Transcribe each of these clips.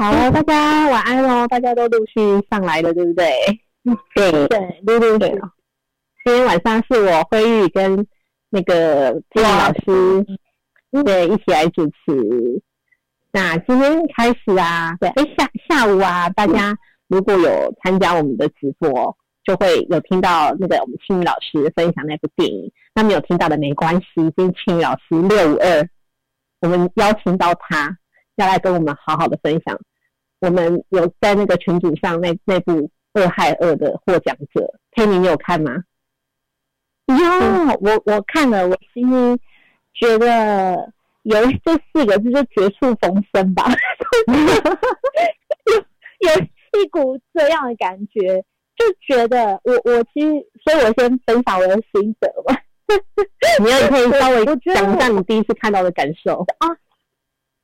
好了，大家晚安喽！大家都陆续上来了，对不对？对对，陆陆续。今天晚上是我辉玉跟那个金老师对一起来主持。那今天开始啊，对，哎下下午啊，大家如果有参加我们的直播，就会有听到那个我们青宇老师分享那部电影。那没有听到的没关系，今天青宇老师六五二，我们邀请到他要来跟我们好好的分享。我们有在那个群组上那那部《二害二》的获奖者，佩妮，你有看吗？有，我我看了，我其实觉得有这四个字就绝处逢生吧，有有一股这样的感觉，就觉得我我其实，所以我先分享我的心得吧。你要可以稍微讲一下你第一次看到的感受啊。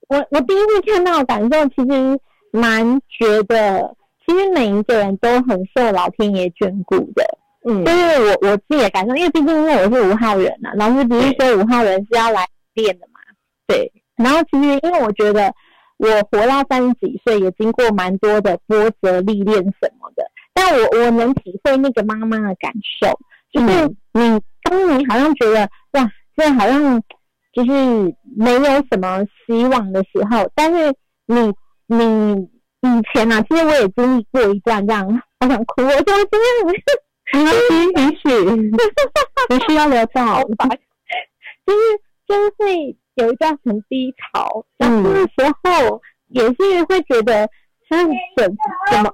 我我第一次看到的感受，其实蛮觉得，其实每一个人都很受老天爷眷顾的。嗯，就是我我自己的感受，因为毕竟因为我是五号人呐，老师不是说五号人是要来练的嘛。对。然后其实因为我觉得我活到三十几岁，也经过蛮多的波折历练什么的，但我我能体会那个妈妈的感受，就是你。当你好像觉得哇，这好像就是没有什么希望的时候，但是你你以前啊，其实我也经历过一段这样，好想哭，我说真的，允许允许，不需 要聊到，就是就是会有一段很低潮，然后那时候也是会觉得，是怎怎么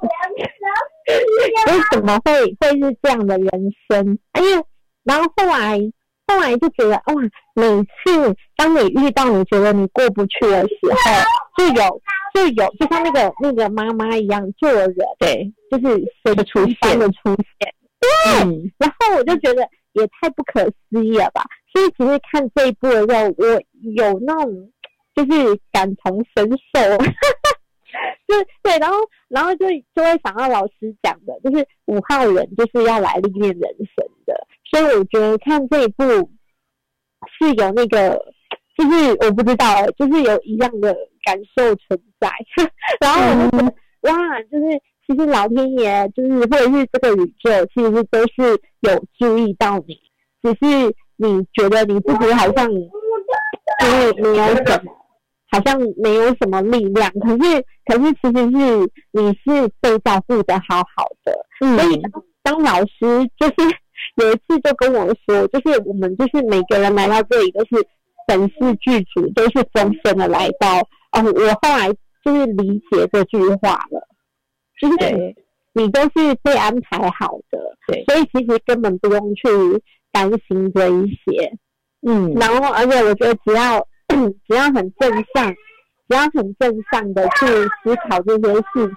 为什么会会是这样的人生？因为然后后来，后来就觉得哇，每次当你遇到你觉得你过不去的时候，就有就有，就像那个那个妈妈一样，就有人对，就是谁的出现的出现，对。然后我就觉得也太不可思议了吧！所以其实看这一部的时候，我有那种就是感同身受。就对，然后然后就就会想到老师讲的，就是五号人就是要来历练人生的，所以我觉得看这一部是有那个，就是我不知道，就是有一样的感受存在。然后我就觉得哇，就是其实老天爷就是或者是这个宇宙，其实都是有注意到你，只是你觉得你自己好像就是没有什么。好像没有什么力量，可是可是其实是你是被照顾的好好的，所以当老师就是有一次就跟我说，就是我们就是每个人来到这里都是本事具足，都是丰盛的来到。哦，我后来就是理解这句话了，就是你都是被安排好的，对，所以其实根本不用去担心这一些，嗯，然后而且我觉得只要。只要很正向，只要很正向的去思考这些事情，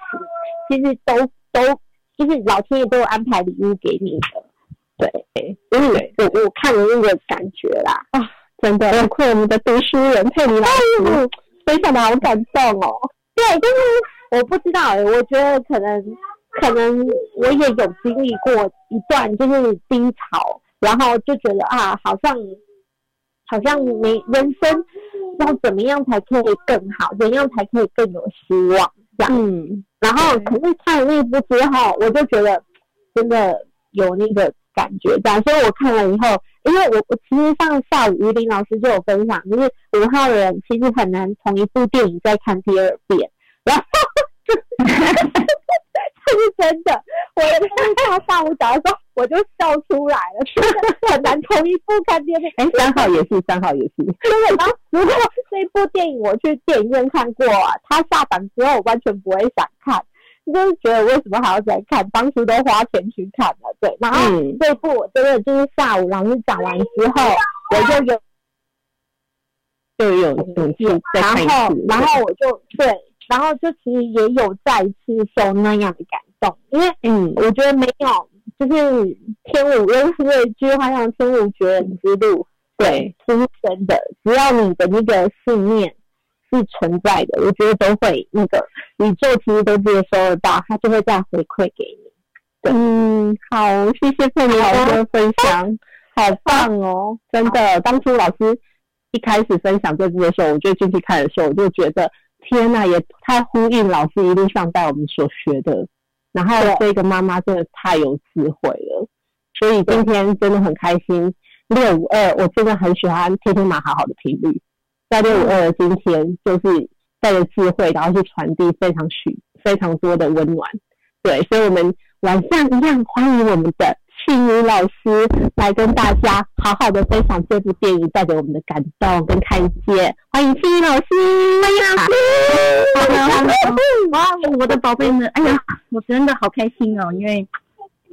其实都都就是老天爷都有安排礼物给你的。对，因为我我看了那个感觉啦，啊，真的，要亏我们的读书人佩妮老师，非常的好感动哦。对，就是我不知道，我觉得可能可能我也有经历过一段就是低潮，然后就觉得啊，好像。好像没人生要怎么样才可以更好，怎样才可以更有希望这样。嗯，然后可是看了那部之后，我就觉得真的有那个感觉这样。所以我看了以后，因为我我其实上下午于林老师就有分享，就是五号的人其实很难同一部电影再看第二遍，然后。这是真的，我就是他下午讲的时候，我就笑出来了，真的很难同一部看第二遍。哎，三号也是，三号也是。对，然后如果这部电影我去电影院看过啊，他下档之后我完全不会想看，就是觉得为什么还要再看？当初都花钱去看了，对。然后这部我真的就是下午老师讲完之后，我就有就有勇气再看一次，然后我就对。然后就其实也有再一次受那样的感动，因为嗯，我觉得没有，就是天无又是那句话像“天无绝人之路”，对，是真的。只要你的那个信念是存在的，我觉得都会那个宇宙其实都接收得到，它就会再回馈给你。嗯，好，谢谢佩妮老师的分享，好棒哦！真的，当初老师一开始分享这支的时候，我就进去看的时候，我就觉得。天呐，也太呼应老师一路上带我们所学的。然后这个妈妈真的太有智慧了，所以今天真的很开心。六五二，我真的很喜欢天天马好好的频率，在六五二的今天就是带着智慧，然后去传递非常许非常多的温暖。对，所以我们晚上一样欢迎我们的。庆宇老师来跟大家好好的分享这部电影带给我们的感动跟看见，欢迎庆宇老师，欢迎老师，哇，我的宝贝们，哎呀，我真的好开心哦，因为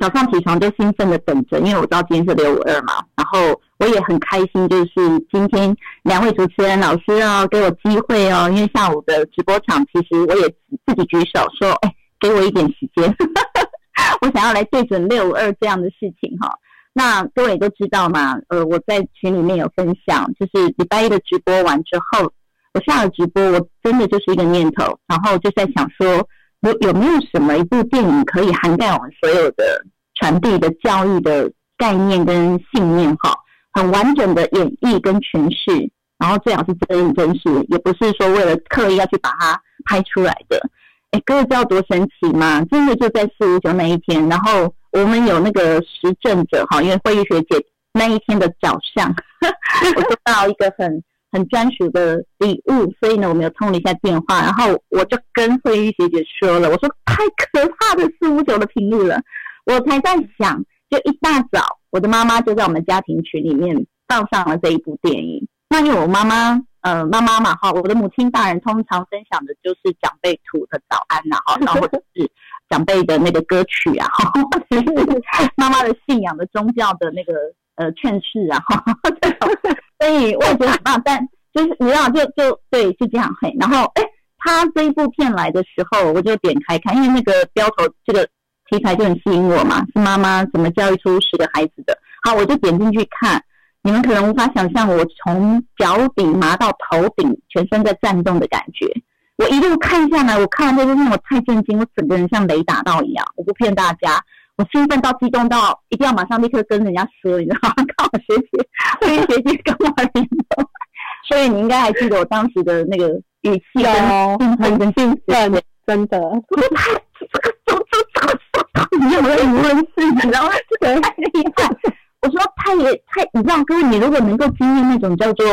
早上起床就兴奋的等着，因为我知道今天是六五二嘛，然后我也很开心，就是今天两位主持人老师哦给我机会哦，因为下午的直播场其实我也自己举手说，哎，给我一点时间。我想要来对准六五二这样的事情哈，那各位都知道嘛，呃，我在群里面有分享，就是礼拜一的直播完之后，我下了直播，我真的就是一个念头，然后就在想说，有有没有什么一部电影可以涵盖我们所有的传递的教育的概念跟信念哈，很完整的演绎跟诠释，然后最好是真人真事，也不是说为了刻意要去把它拍出来的。哎，各位知道多神奇吗？真的就在四五九那一天，然后我们有那个实证者哈，因为慧玉学姐那一天的早上，我收到一个很很专属的礼物，所以呢，我们又通了一下电话，然后我就跟慧玉学姐说了，我说太可怕的四五九的频率了，我才在想，就一大早，我的妈妈就在我们家庭群里面放上了这一部电影，那因为我妈妈。呃，妈妈嘛，哈，我的母亲大人通常分享的就是长辈图的早安呐，哈，然后或者是长辈的那个歌曲啊，哈，妈妈的信仰的宗教的那个呃劝世啊，哈，所以我也觉得很棒，但 就是你知道，就就对，是这样嘿。然后，哎，他这一部片来的时候，我就点开看，因为那个标头这个题材就很吸引我嘛，是妈妈怎么教育出十个孩子的，好，我就点进去看。你们可能无法想象我从脚底麻到头顶，全身在颤动的感觉。我一路看下来，我看完这部片，我太震惊，我整个人像雷打到一样。我不骗大家，我兴奋到激动到一定要马上立刻跟人家说，你知道吗？看我学姐，跟学姐跟我联络。所以你应该还记得我当时的那个语气哦，很兴奋，真的。我这个这这这这，你有没有疑问是你知道吗？这个太厉害。我说他也太，你知道，各位，你如果能够经历那种叫做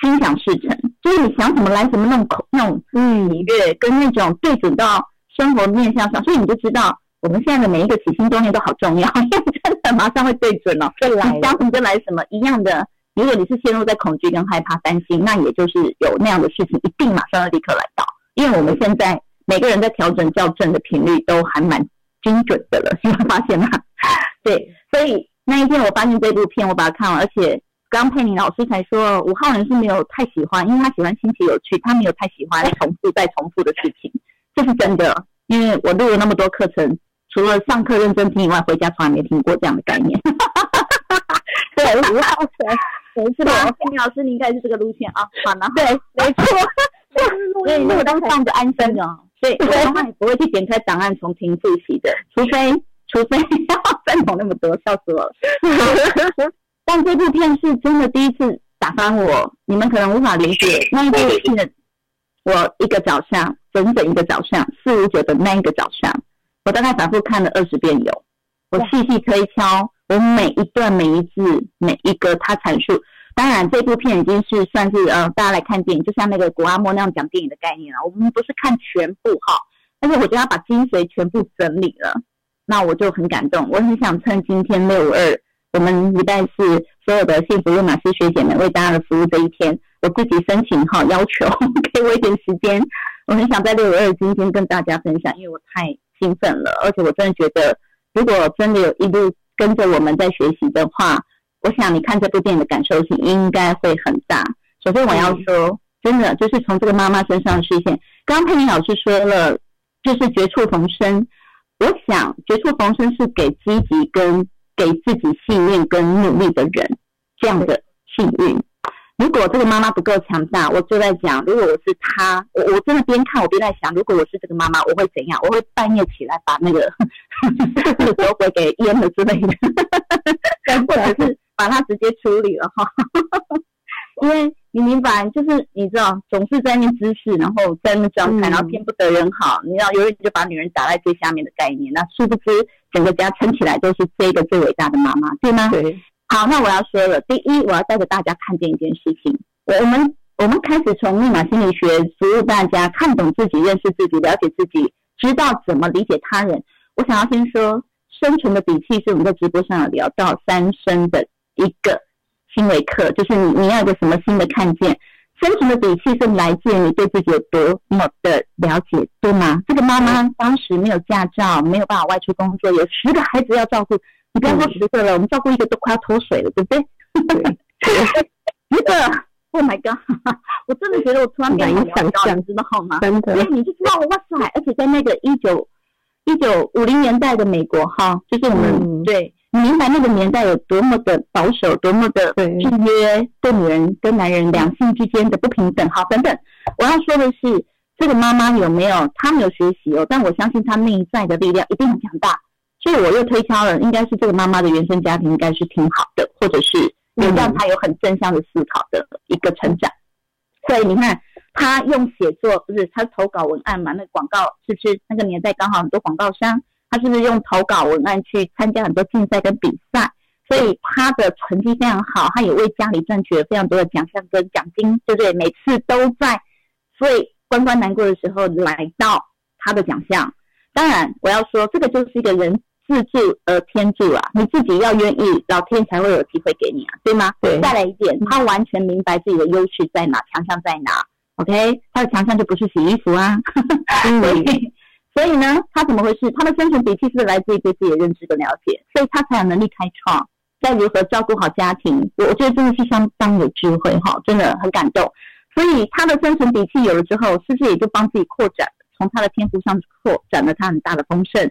心想事成，就是你想怎么来什么那种口那种嗯愉悦，跟那种对准到生活面向上，所以你就知道我们现在的每一个起心动念都好重要，因为真的马上会对准了，就来，想什么就来什么一样的。如果你是陷入在恐惧跟害怕、担心，那也就是有那样的事情一定马上要立刻来到，因为我们现在每个人在调整校正的频率都还蛮精准的了，你会发现吗？对，所以。那一天我发现这部片，我把它看完，而且刚佩妮老师才说五号人是没有太喜欢，因为他喜欢新奇有趣，他没有太喜欢重复再重复的事情，这是真的。因为我录了那么多课程，除了上课认真听以外，回家从来没听过这样的概念。对，五号人，没错，佩妮老师，你应该是这个路线啊，好了，对，没错，所以那我当放着安生的，所以我从来不会去点开档案重听复习的，除非。除非要赞同那么多，笑死我了。但这部片是真的第一次打翻我，你们可能无法理解那一部片。我一个早上，整整一个早上，四五九的那一个早上，我大概反复看了二十遍有。我细细推敲，我每一段、每一字、每一个他阐述。当然，这部片已经是算是呃，大家来看电影，就像那个古阿莫那样讲电影的概念了。我们不是看全部哈，但是我觉得他把精髓全部整理了。那我就很感动，我很想趁今天六五二，我们一代是所有的幸福用马师学姐们为大家的服务这一天，我自己申请哈要求 给我一点时间，我很想在六月二今天跟大家分享，因为我太兴奋了，而且我真的觉得，如果真的有一路跟着我们在学习的话，我想你看这部电影的感受性应该会很大。首先我要说，真的就是从这个妈妈身上实现，刚刚佩妮老师说了，就是绝处逢生。我想，绝处逢生是给积极跟给自己信念跟努力的人这样的幸运。如果这个妈妈不够强大，我就在讲，如果我是她，我我真的边看我边在想，如果我是这个妈妈，我会怎样？我会半夜起来把那个 酒鬼给淹了之类的，或者是把它直接处理了哈。因为你明白？就是你知道，总是在那姿势，然后在那状态，然后天不得人好，你知道，有人就把女人打在最下面的概念。那殊不知，整个家撑起来都是这个最伟大的妈妈，对吗？对。好，那我要说了，第一，我要带着大家看见一件事情。我们我们开始从密码心理学服务大家，看懂自己，认识自己，了解自己，知道怎么理解他人。我想要先说，生存的底气是我们在直播上聊到三生的一个新维课，就是你你要有个什么新的看见。生存的底气是来自于你对自己有多么的了解，对吗？这个妈妈当时没有驾照，没有办法外出工作，有十个孩子要照顾。你不要说十个了，我们照顾一个都快要脱水了，对不对？一个，Oh my God！我真的觉得我突然变得很高，你知道吗？真的，所以你就知道，哇塞！而且在那个一九一九五零年代的美国，哈，就是我们对，你明白那个年代有多么的保守，多么的制约，对女人跟男人两性之间的不平等，好，等等。我要说的是，这个妈妈有没有？她没有学习哦，但我相信她内在的力量一定很强大。所以我又推敲了，应该是这个妈妈的原生家庭应该是挺好的，或者是有让她有很正向的思考的一个成长。所以你看，她用写作不是她投稿文案嘛？那广告是不是那个年代刚好很多广告商，她是不是用投稿文案去参加很多竞赛跟比赛？所以她的成绩非常好，她也为家里赚取了非常多的奖项跟奖金，对不对？每次都在最关关难过的时候来到她的奖项。当然，我要说这个就是一个人。自助而天助啊！你自己要愿意，老天才会有机会给你啊，对吗？对。再来一点，他完全明白自己的优势在哪，强项在哪。OK，他的强项就不是洗衣服啊。所以，所以呢，他怎么回事？他的生存底气是来自于对自己的认知的了解，所以他才有能力开创，在如何照顾好家庭。我我觉得真的是相当有智慧哈，真的很感动。所以他的生存底气有了之后，是不是也就帮自己扩展，从他的天赋上扩展了他很大的丰盛？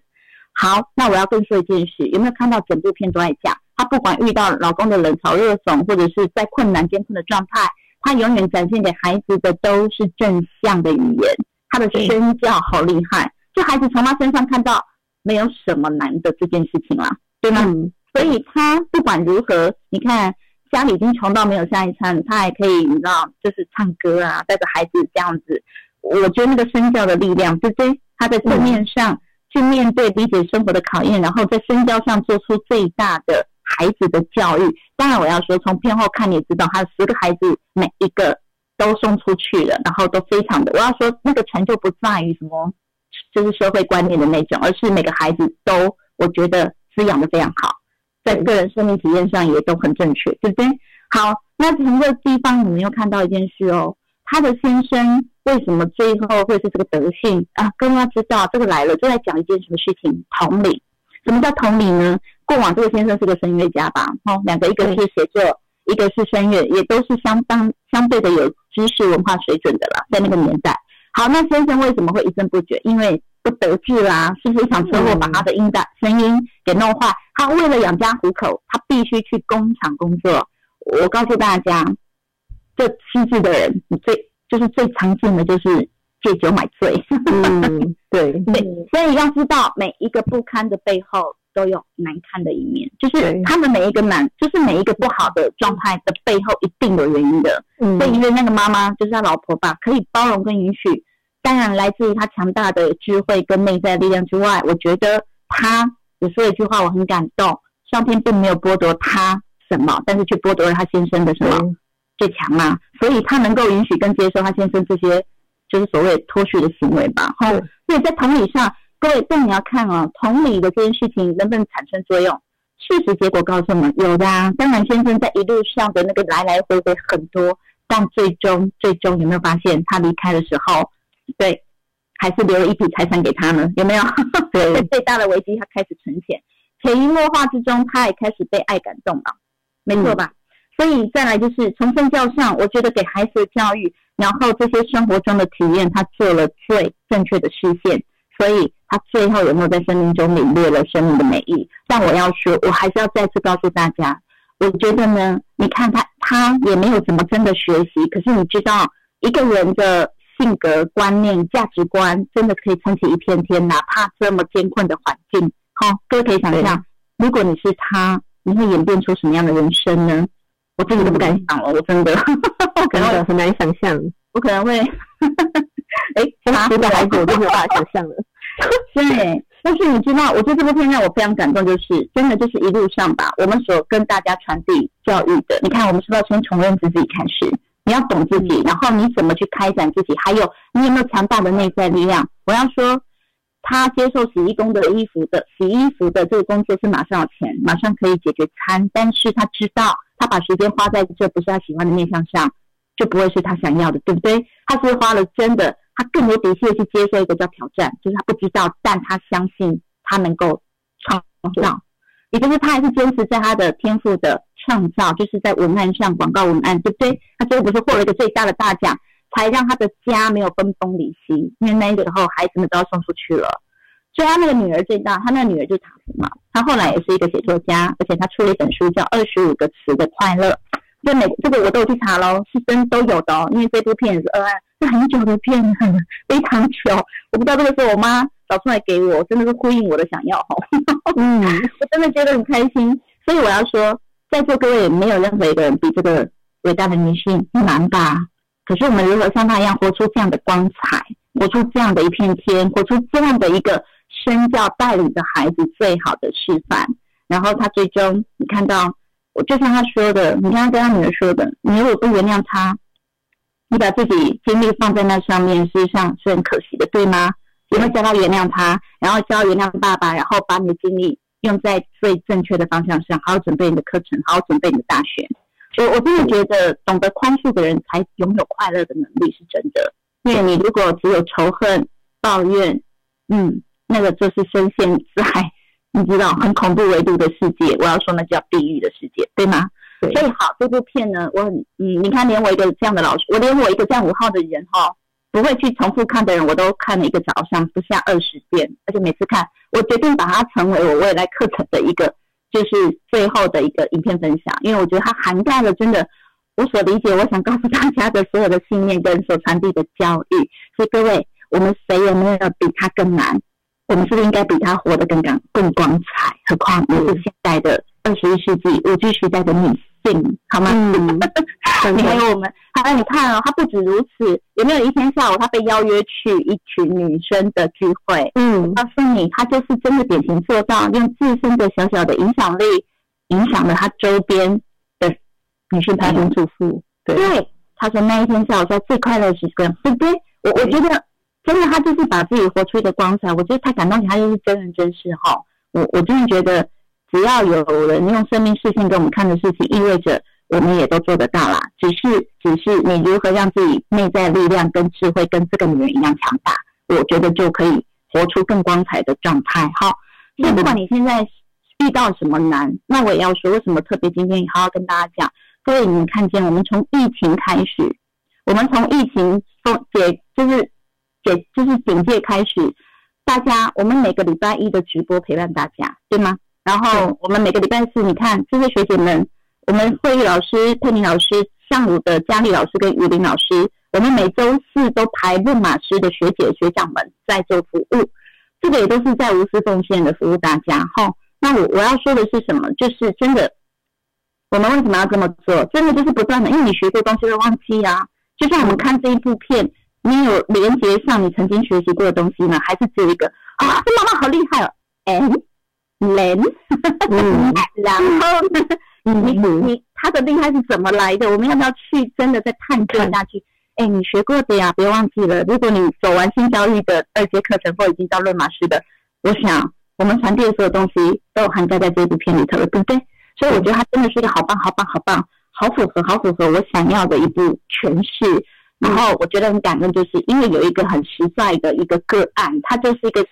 好，那我要跟说一件事，有没有看到整部片都在讲，她不管遇到老公的冷嘲热讽，或者是在困难艰困的状态，她永远展现给孩子的都是正向的语言。她的身教好厉害，就孩子从她身上看到没有什么难的这件事情啦，对吗？所以她不管如何，你看家里已经穷到没有下一餐，她还可以你知道，就是唱歌啊，带着孩子这样子。我觉得那个身教的力量，对不对？她在正面上。去面对理解生活的考验，然后在身教上做出最大的孩子的教育。当然，我要说，从片后看你也知道，他十个孩子每一个都送出去了，然后都非常的。我要说，那个成就不在于什么，就是社会观念的那种，而是每个孩子都我觉得滋养的非常好，在个人生命体验上也都很正确，对不对？好，那从这个地方，你们又看到一件事哦，他的先生。为什么最后会是这个德性啊？更要知道这个来了，就在讲一件什么事情？同理，什么叫同理呢？过往这个先生是个声乐家吧？哦，两个，一个是写作，一个是声乐，也都是相当相对的有知识文化水准的了，在那个年代。好，那先生为什么会一生不绝？因为不得志啦，是不是一场车祸把他的音带声音给弄坏？他为了养家糊口，他必须去工厂工作。我告诉大家，这七字的人，你最。就是最常见的就是借酒买醉，嗯，对对，所以要知道每一个不堪的背后都有难看的一面，就是他们每一个难，就是每一个不好的状态的背后一定有原因的。嗯，所以因为那个妈妈就是他老婆吧，可以包容跟允许，当然来自于他强大的智慧跟内在力量之外，我觉得他有说一句话我很感动，上天并没有剥夺他什么，但是却剥夺了他先生的什么。最强嘛，所以他能够允许跟接受他先生这些，就是所谓脱序的行为吧。哈，所以在同理上，各位，但你要看啊，同理的这件事情能不能产生作用？事实结果告诉我们，有的。啊。当然，先生在一路上的那个来来回回很多，但最终，最终有没有发现他离开的时候，对，还是留了一笔财产给他呢？有没有？对，最大的危机，他开始存钱，潜移默化之中，他也开始被爱感动了，没错吧？所以再来就是从身教上，我觉得给孩子的教育，然后这些生活中的体验，他做了最正确的实现。所以他最后有没有在生命中领略了生命的美意？但我要说，我还是要再次告诉大家，我觉得呢，你看他他也没有怎么真的学习，可是你知道，一个人的性格、观念、价值观，真的可以撑起一片天，哪怕这么艰困的环境。好，各位可以想象，如果你是他，你会演变出什么样的人生呢？我自己都不敢想了，我真的，可能很难想象，我可能会，哎，他的孩子我都没有办法想象了。对，但是你知道，我觉得这部片让我非常感动，就是真的就是一路上吧，我们所跟大家传递教育的。你看，我们是要先从认知自己开始，你要懂自己，然后你怎么去开展自己，还有你有没有强大的内在力量。我要说，他接受洗衣工的衣服的洗衣服的这个工作是马上有钱，马上可以解决餐，但是他知道，他把时间花在这不是他喜欢的面向上，就不会是他想要的，对不对？他是花了真的。他更有底气的去接受一个叫挑战，就是他不知道，但他相信他能够创造，也就是他还是坚持在他的天赋的创造，就是在文案上广告文案，对不对？他最后不是获了一个最大的大奖，才让他的家没有分崩离析，因为那个时候孩子们都要送出去了，所以他那个女儿最大，他那个女儿就是塔夫嘛，他后来也是一个写作家，而且他出了一本书叫《二十五个词的快乐》。这每这个我都有去查喽，是真都有的哦。因为这部片是二案，是很久的片，很非常久。我不知道这个是我妈找出来给我，真的是呼应我的想要哈。嗯，我真的觉得很开心。所以我要说，在座各位没有任何一个人比这个伟大的女性难吧？可是我们如何像他一样活出这样的光彩，活出这样的一片天，活出这样的一个身教，带领着孩子最好的示范。然后他最终，你看到。我就像他说的，你刚刚跟他女儿说的，你如果不原谅他，你把自己精力放在那上面，事实上是很可惜的，对吗？你会教他原谅他，然后教原谅爸爸，然后把你的精力用在最正确的方向上，好好准备你的课程，好好准备你的大学。我我真的觉得，懂得宽恕的人才拥有快乐的能力，是真的。因为你如果只有仇恨、抱怨，嗯，那个就是深陷在。你知道很恐怖维度的世界，我要说那叫地狱的世界，对吗？所以好，这部片呢，我很嗯，你看连我一个这样的老师，我连我一个这样五号的人哈，不会去重复看的人，我都看了一个早上不下二十遍，而且每次看，我决定把它成为我未来课程的一个，就是最后的一个影片分享，因为我觉得它涵盖了真的我所理解，我想告诉大家的所有的信念跟所传递的教育。所以各位，我们谁也没有比他更难？我们是不是应该比他活得更光更光彩？何况我是现在的二十一世纪五 G 时代的女性，好吗？嗯，你还有我们，还有你看哦，他不止如此，有没有一天下午他被邀约去一群女生的聚会？嗯，告诉你，他就是真的典型做到用自身的小小的影响力，影响了他周边的女性家庭主妇。对，他说那一天下午在最快乐的时刻，对不对？我我觉得。真的，他就是把自己活出一个光彩。我觉得他感动他就是真人真事哈。我我真的觉得，只要有人用生命视线给我们看的事情，意味着我们也都做得到啦。只是，只是你如何让自己内在力量跟智慧跟这个女人一样强大，我觉得就可以活出更光彩的状态哈。所以，不管你现在遇到什么难，那我也要说，为什么特别今天好好跟大家讲？各位，你们看见我们从疫情开始，我们从疫情封解就是。解就是警戒开始，大家我们每个礼拜一的直播陪伴大家，对吗？然后我们每个礼拜四，你看这些学姐们，我们慧玉老师、佩妮老师、上午的佳丽老师跟雨林老师，我们每周四都排论马师的学姐学长们在做服务，这个也都是在无私奉献的服务大家。哈，那我我要说的是什么？就是真的，我们为什么要这么做？真的就是不断的，因为你学过东西会忘记啊。就像我们看这一部片。你有连接上你曾经学习过的东西吗？还是只有一个啊？这妈妈好厉害哦 then，然后呢？你你他的厉害是怎么来的？我们要不要去真的再探究下去？哎，你学过的呀，别忘记了。如果你走完新教育的二阶课程或已经到论马师的，我想我们传递的所有东西都涵盖在这部片里头了，对不对？所以我觉得它真的是一个好棒、好棒、好棒、好符合、好符合我想要的一部诠释。然后我觉得很感恩，就是因为有一个很实在的一个个案，他就是一个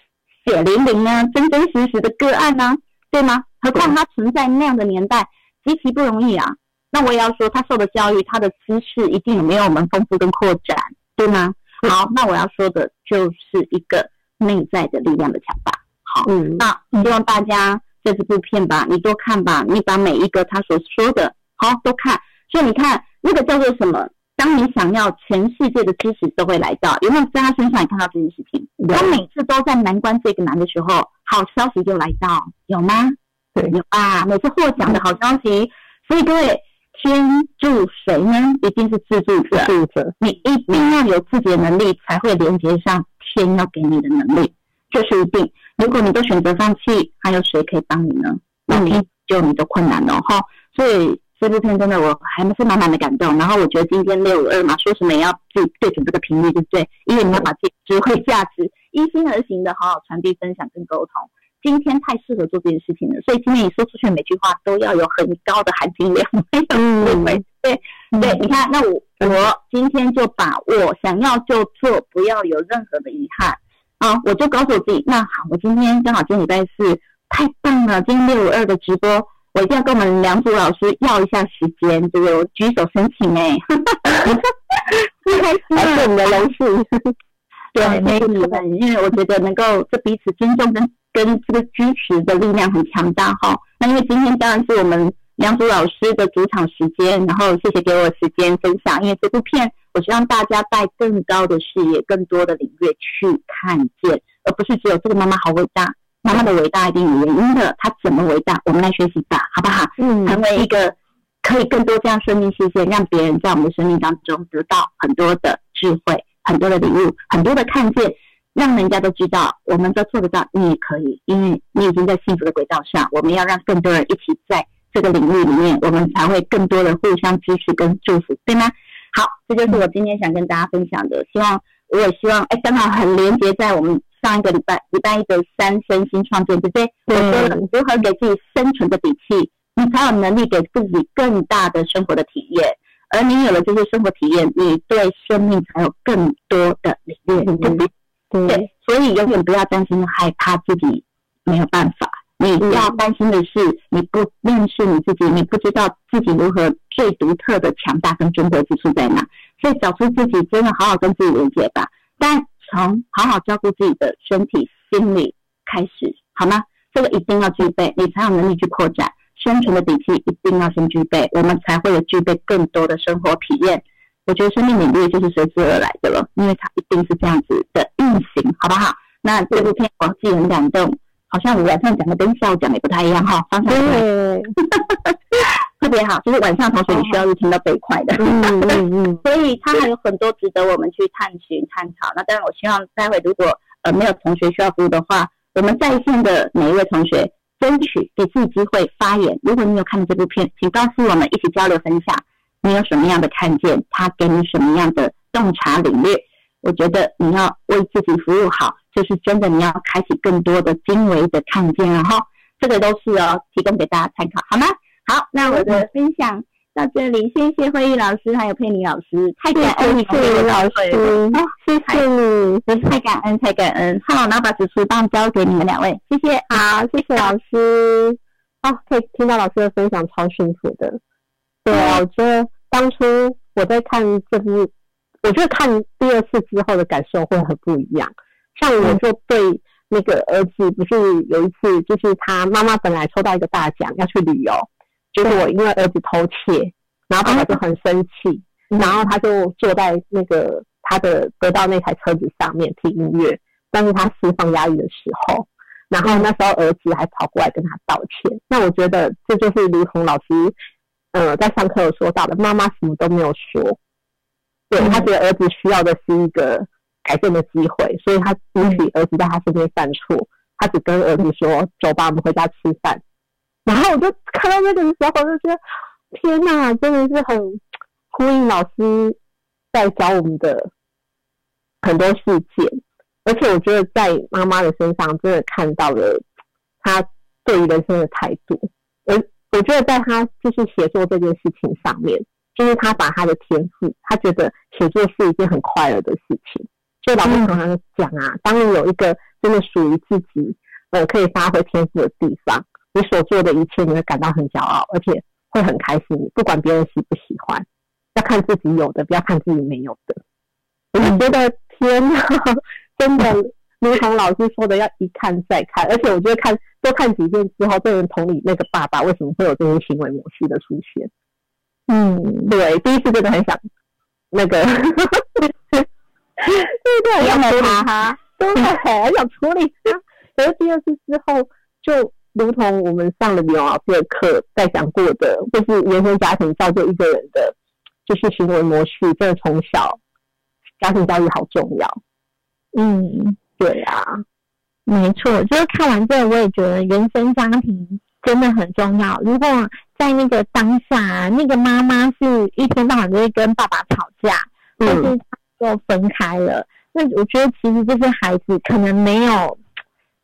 血淋淋啊、真真实实的个案呢，对吗？何况他存在那样的年代，极其不容易啊。那我也要说，他受的教育，他的知识一定没有我们丰富跟扩展，对吗？好，那我要说的就是一个内在的力量的强大。好，嗯，那希望大家这这部片吧，你多看吧，你把每一个他所说的，好都看。所以你看那个叫做什么？当你想要全世界的支持都会来到，有没有在他身上也看到这件事情？他每次都在难关这个难的时候，好消息就来到，有吗？对，有啊，每次获奖的好消息。所以各位天助谁呢？一定是自助者。自助者，你一定要有自己的能力，才会连接上天要给你的能力，这是一定。如果你都选择放弃，还有谁可以帮你呢？那你就你的困难了哈。所以这部片真的我还是满满的感动。然后我觉得今天六五二嘛，说什么也要自己对准这个频率，对不对？因为你要把自己智慧 价值依心而行的好好传递、分享跟沟通。今天太适合做这件事情了，所以今天你说出去每句话都要有很高的含金量，没有智慧。对对，你看，那我我今天就把我想要就做，不要有任何的遗憾啊！我就告诉我自己，那好，我今天刚好今天礼拜四，太棒了！今天六五二的直播，我一定要跟我们梁祖老师要一下时间，这个举手申请哎，不开心啊！我们的荣幸，对，没你们，因为我觉得能够这彼此尊重跟。跟这个支持的力量很强大哈，那因为今天当然是我们梁祖老师的主场时间，然后谢谢给我时间分享，因为这部片我希望大家带更高的视野、更多的领域去看见，而不是只有这个妈妈好伟大，妈妈的伟大一定有原因的，她怎么伟大，我们来学习吧，好不好？嗯，成为一个可以更多这样生命事件，让别人在我们的生命当中得到很多的智慧、很多的礼物、很多的看见。让人家都知道，我们都做得到，你也可以，因为你已经在幸福的轨道上。我们要让更多人一起在这个领域里面，我们才会更多的互相支持跟祝福，对吗？好，这就是我今天想跟大家分享的。希望我也希望，哎，刚好很连接在我们上一个礼拜礼拜一的三身心创建，对不对？我说了，如何给自己生存的底气，你才有能力给自己更大的生活的体验。而你有了这些生活体验，你对生命才有更多的领略，对不对？对，所以永远不要担心害怕自己没有办法。你要担心的是，你不认识你自己，你不知道自己如何最独特的强大跟珍贵之处在哪。所以找出自己，真的好好跟自己连接吧。但从好好照顾自己的身体、心理开始，好吗？这个一定要具备，你才有能力去扩展生存的底气，一定要先具备，我们才会有具备更多的生活体验。我觉得生命领域就是随之而来的了，因为它一定是这样子的运行，好不好？那这部片我自己很感动，好像我晚上讲的跟下午讲的不太一样哈，方向对，特别好，就是晚上同学你需要是听到这一块的，嗯嗯嗯，所以它还有很多值得我们去探寻探讨。那当然，我希望待会如果呃没有同学需要服务的话，我们在线的每一位同学争取给自己机会发言。如果你有看这部片，请告诉我们一起交流分享。你有什么样的看见？他给你什么样的洞察领略？我觉得你要为自己服务好，就是真的你要开启更多的精微的看见了哈。这个都是哦，提供给大家参考，好吗？好，那我的分享到这里，谢谢慧玉老师还有佩妮老师，太感恩你，佩妮老师，谢谢你，太感恩，太感恩。好，那把主持棒交给你们两位，谢谢，好，谢谢老师。哦，可以听到老师的分享，超幸福的。对啊，我觉得当初我在看这部，我觉得看第二次之后的感受会很不一样。像我就对那个儿子，不是有一次，就是他妈妈本来抽到一个大奖要去旅游，就是我因为儿子偷窃，然后爸爸就很生气，然后他就坐在那个他的得到那台车子上面听音乐，但是他释放压力的时候，然后那时候儿子还跑过来跟他道歉。那我觉得这就是李红老师。呃，在上课有说到的，妈妈什么都没有说，对他觉得儿子需要的是一个改变的机会，所以他允许儿子在他身边犯错，他只跟儿子说：“走吧，我们回家吃饭。”然后我就看到那个时候，我就觉得天哪，真的是很呼应老师在教我们的很多事件，而且我觉得在妈妈的身上真的看到了他对于人生的态度，而。我觉得在他就是写作这件事情上面，就是他把他的天赋，他觉得写作是一件很快乐的事情。所以老师常常讲啊，当你有一个真的属于自己，呃，可以发挥天赋的地方，你所做的一切你会感到很骄傲，而且会很开心。不管别人喜不喜欢，要看自己有的，不要看自己没有的。我就觉得天哪，真的。如同老师说的，要一看再看，而且我觉得看多看几遍之后，就能同理那个爸爸为什么会有这些行为模式的出现。嗯，对，第一次真的很想那个，对对，要他哈，对，很想处理他。可是第二次之后，就如同我们上了李勇老师的课在讲过的，就是原生家庭造就一个人的，就是行为模式，真的从小家庭教育好重要。嗯，对啊，没错。就是看完这个，我也觉得原生家庭真的很重要。如果在那个当下，那个妈妈是一天到晚都会跟爸爸吵架，或是就分开了，那我觉得其实这些孩子可能没有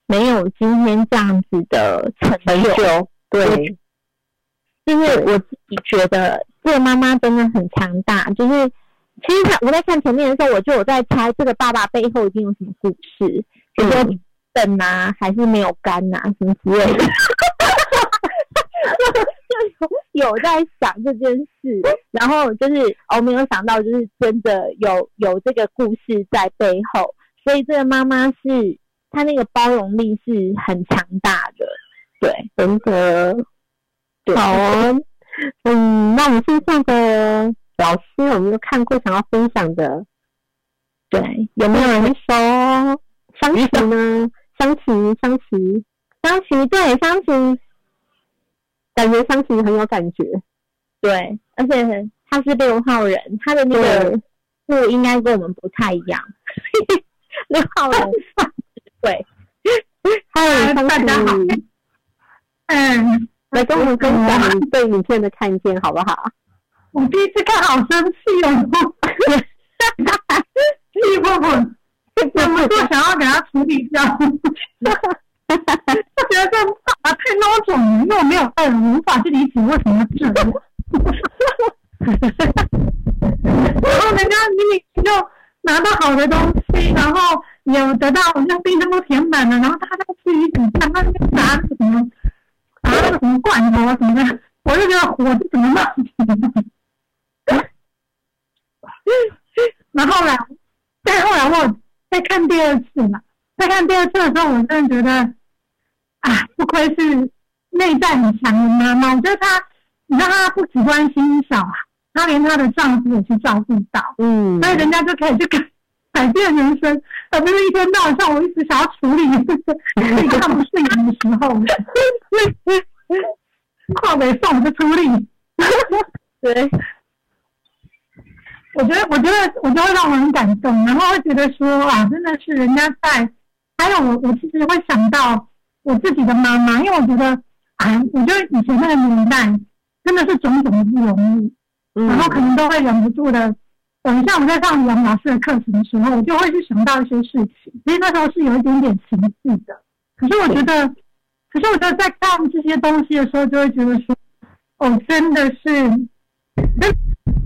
没有今天这样子的成就。对，就是我自己觉得这个妈妈真的很强大。就是其实我在看前面的时候，我就有在猜这个爸爸背后一定有什么故事，比如说等啊，还是没有肝啊，什么之类的。有在想这件事，然后就是我没有想到，就是真的有有这个故事在背后，所以这个妈妈是她那个包容力是很强大的，对，真的。好啊，嗯，那我们线上的老师有没有看过想要分享的？对，有没有人说香琪呢？香琪，香琪，香琪，对，香琪。感觉相亲很有感觉，对，而且他是六号人，他的那个户应该跟我们不太一样。六号人，对，嗨，大家好，嗯，来跟我们分享对影片的看见好不好？我第一次看，好生气哦！气不不，忍不住想要给他处理掉？他觉得这啊太孬种了，因为我没有爱，无法去理解为什么这样。然后人家明明就拿到好的东西，然后有得到好像冰箱都填满了，然后他在吃鱼子酱，他那边拿什么拿那个什么罐头啊什么的，我就觉得火是怎么冒起 然后来，再后来我再看第二次嘛，再看第二次的时候，我真的觉得。啊，不愧是内在很强的妈妈。我觉得她，你知道她不只关心小孩，她连她的丈夫也去照顾到。嗯，所以人家就可以去改改变人生，而不是一天到晚像我一直想要处理自己看不顺眼的时候，跨北送就处理。对，我觉得，我觉得，我就会让我很感动，然后会觉得说啊，真的是人家在。还有我，我其实会想到。我自己的妈妈，因为我觉得，啊，我觉得以前那个年代真的是种种的不容易，然后可能都会忍不住的，等一下我在上杨老师的课程的时候，我就会去想到一些事情，其实那时候是有一点点情绪的。可是我觉得，可是我觉得在看这些东西的时候，就会觉得说，哦，真的是，真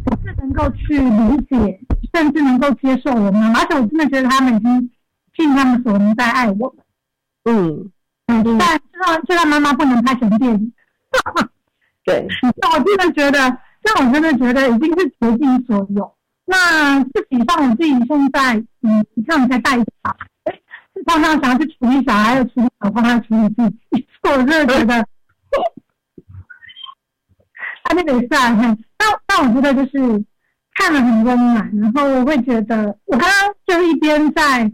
我是能够去理解，甚至能够接受我妈妈，而且我真的觉得他们已经尽他们所能在爱我们，嗯。但知道知道妈妈不能拍成电影，对。那我真的觉得，那我真的觉得已经是竭尽所有。那自己像我自己现在，嗯，你看我在带一个小孩，常常想要去处理小孩，又处理老婆，还要处理自己，我真的觉得，他那个是啊，但但我觉得就是看了很温暖，然后我会觉得，我刚刚就一边在。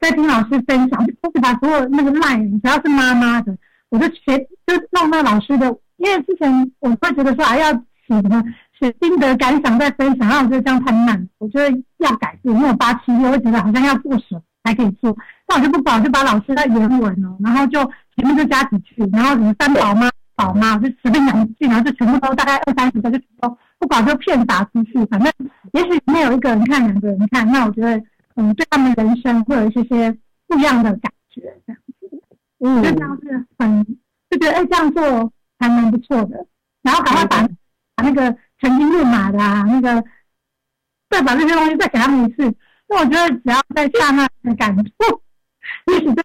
在听老师分享，就开始把所有那个赖，只要是妈妈的，我就学，就弄到老师的。因为之前我会觉得说，还要写什么写心得感想再分享，然后我觉得这样太慢，我觉得要改变。因为我八七六，会觉得好像要做什么才可以做，那我就不管，就把老师的原文哦，然后就前面就加几句，然后什么三宝妈、宝妈，就随便两句，然后就全部都大概二三十个，就都不管就骗打出去，反正也许没有一个人看，两个人看，那我觉得。嗯，对他们人生会有一些些不一样的感觉，这样子，嗯，就这样是很就觉得哎，这样做还蛮不错的。然后赶快把把那个曾经入马的啊，那个再把这些东西再给他们一次。那我觉得只要在刹那的感触，也许对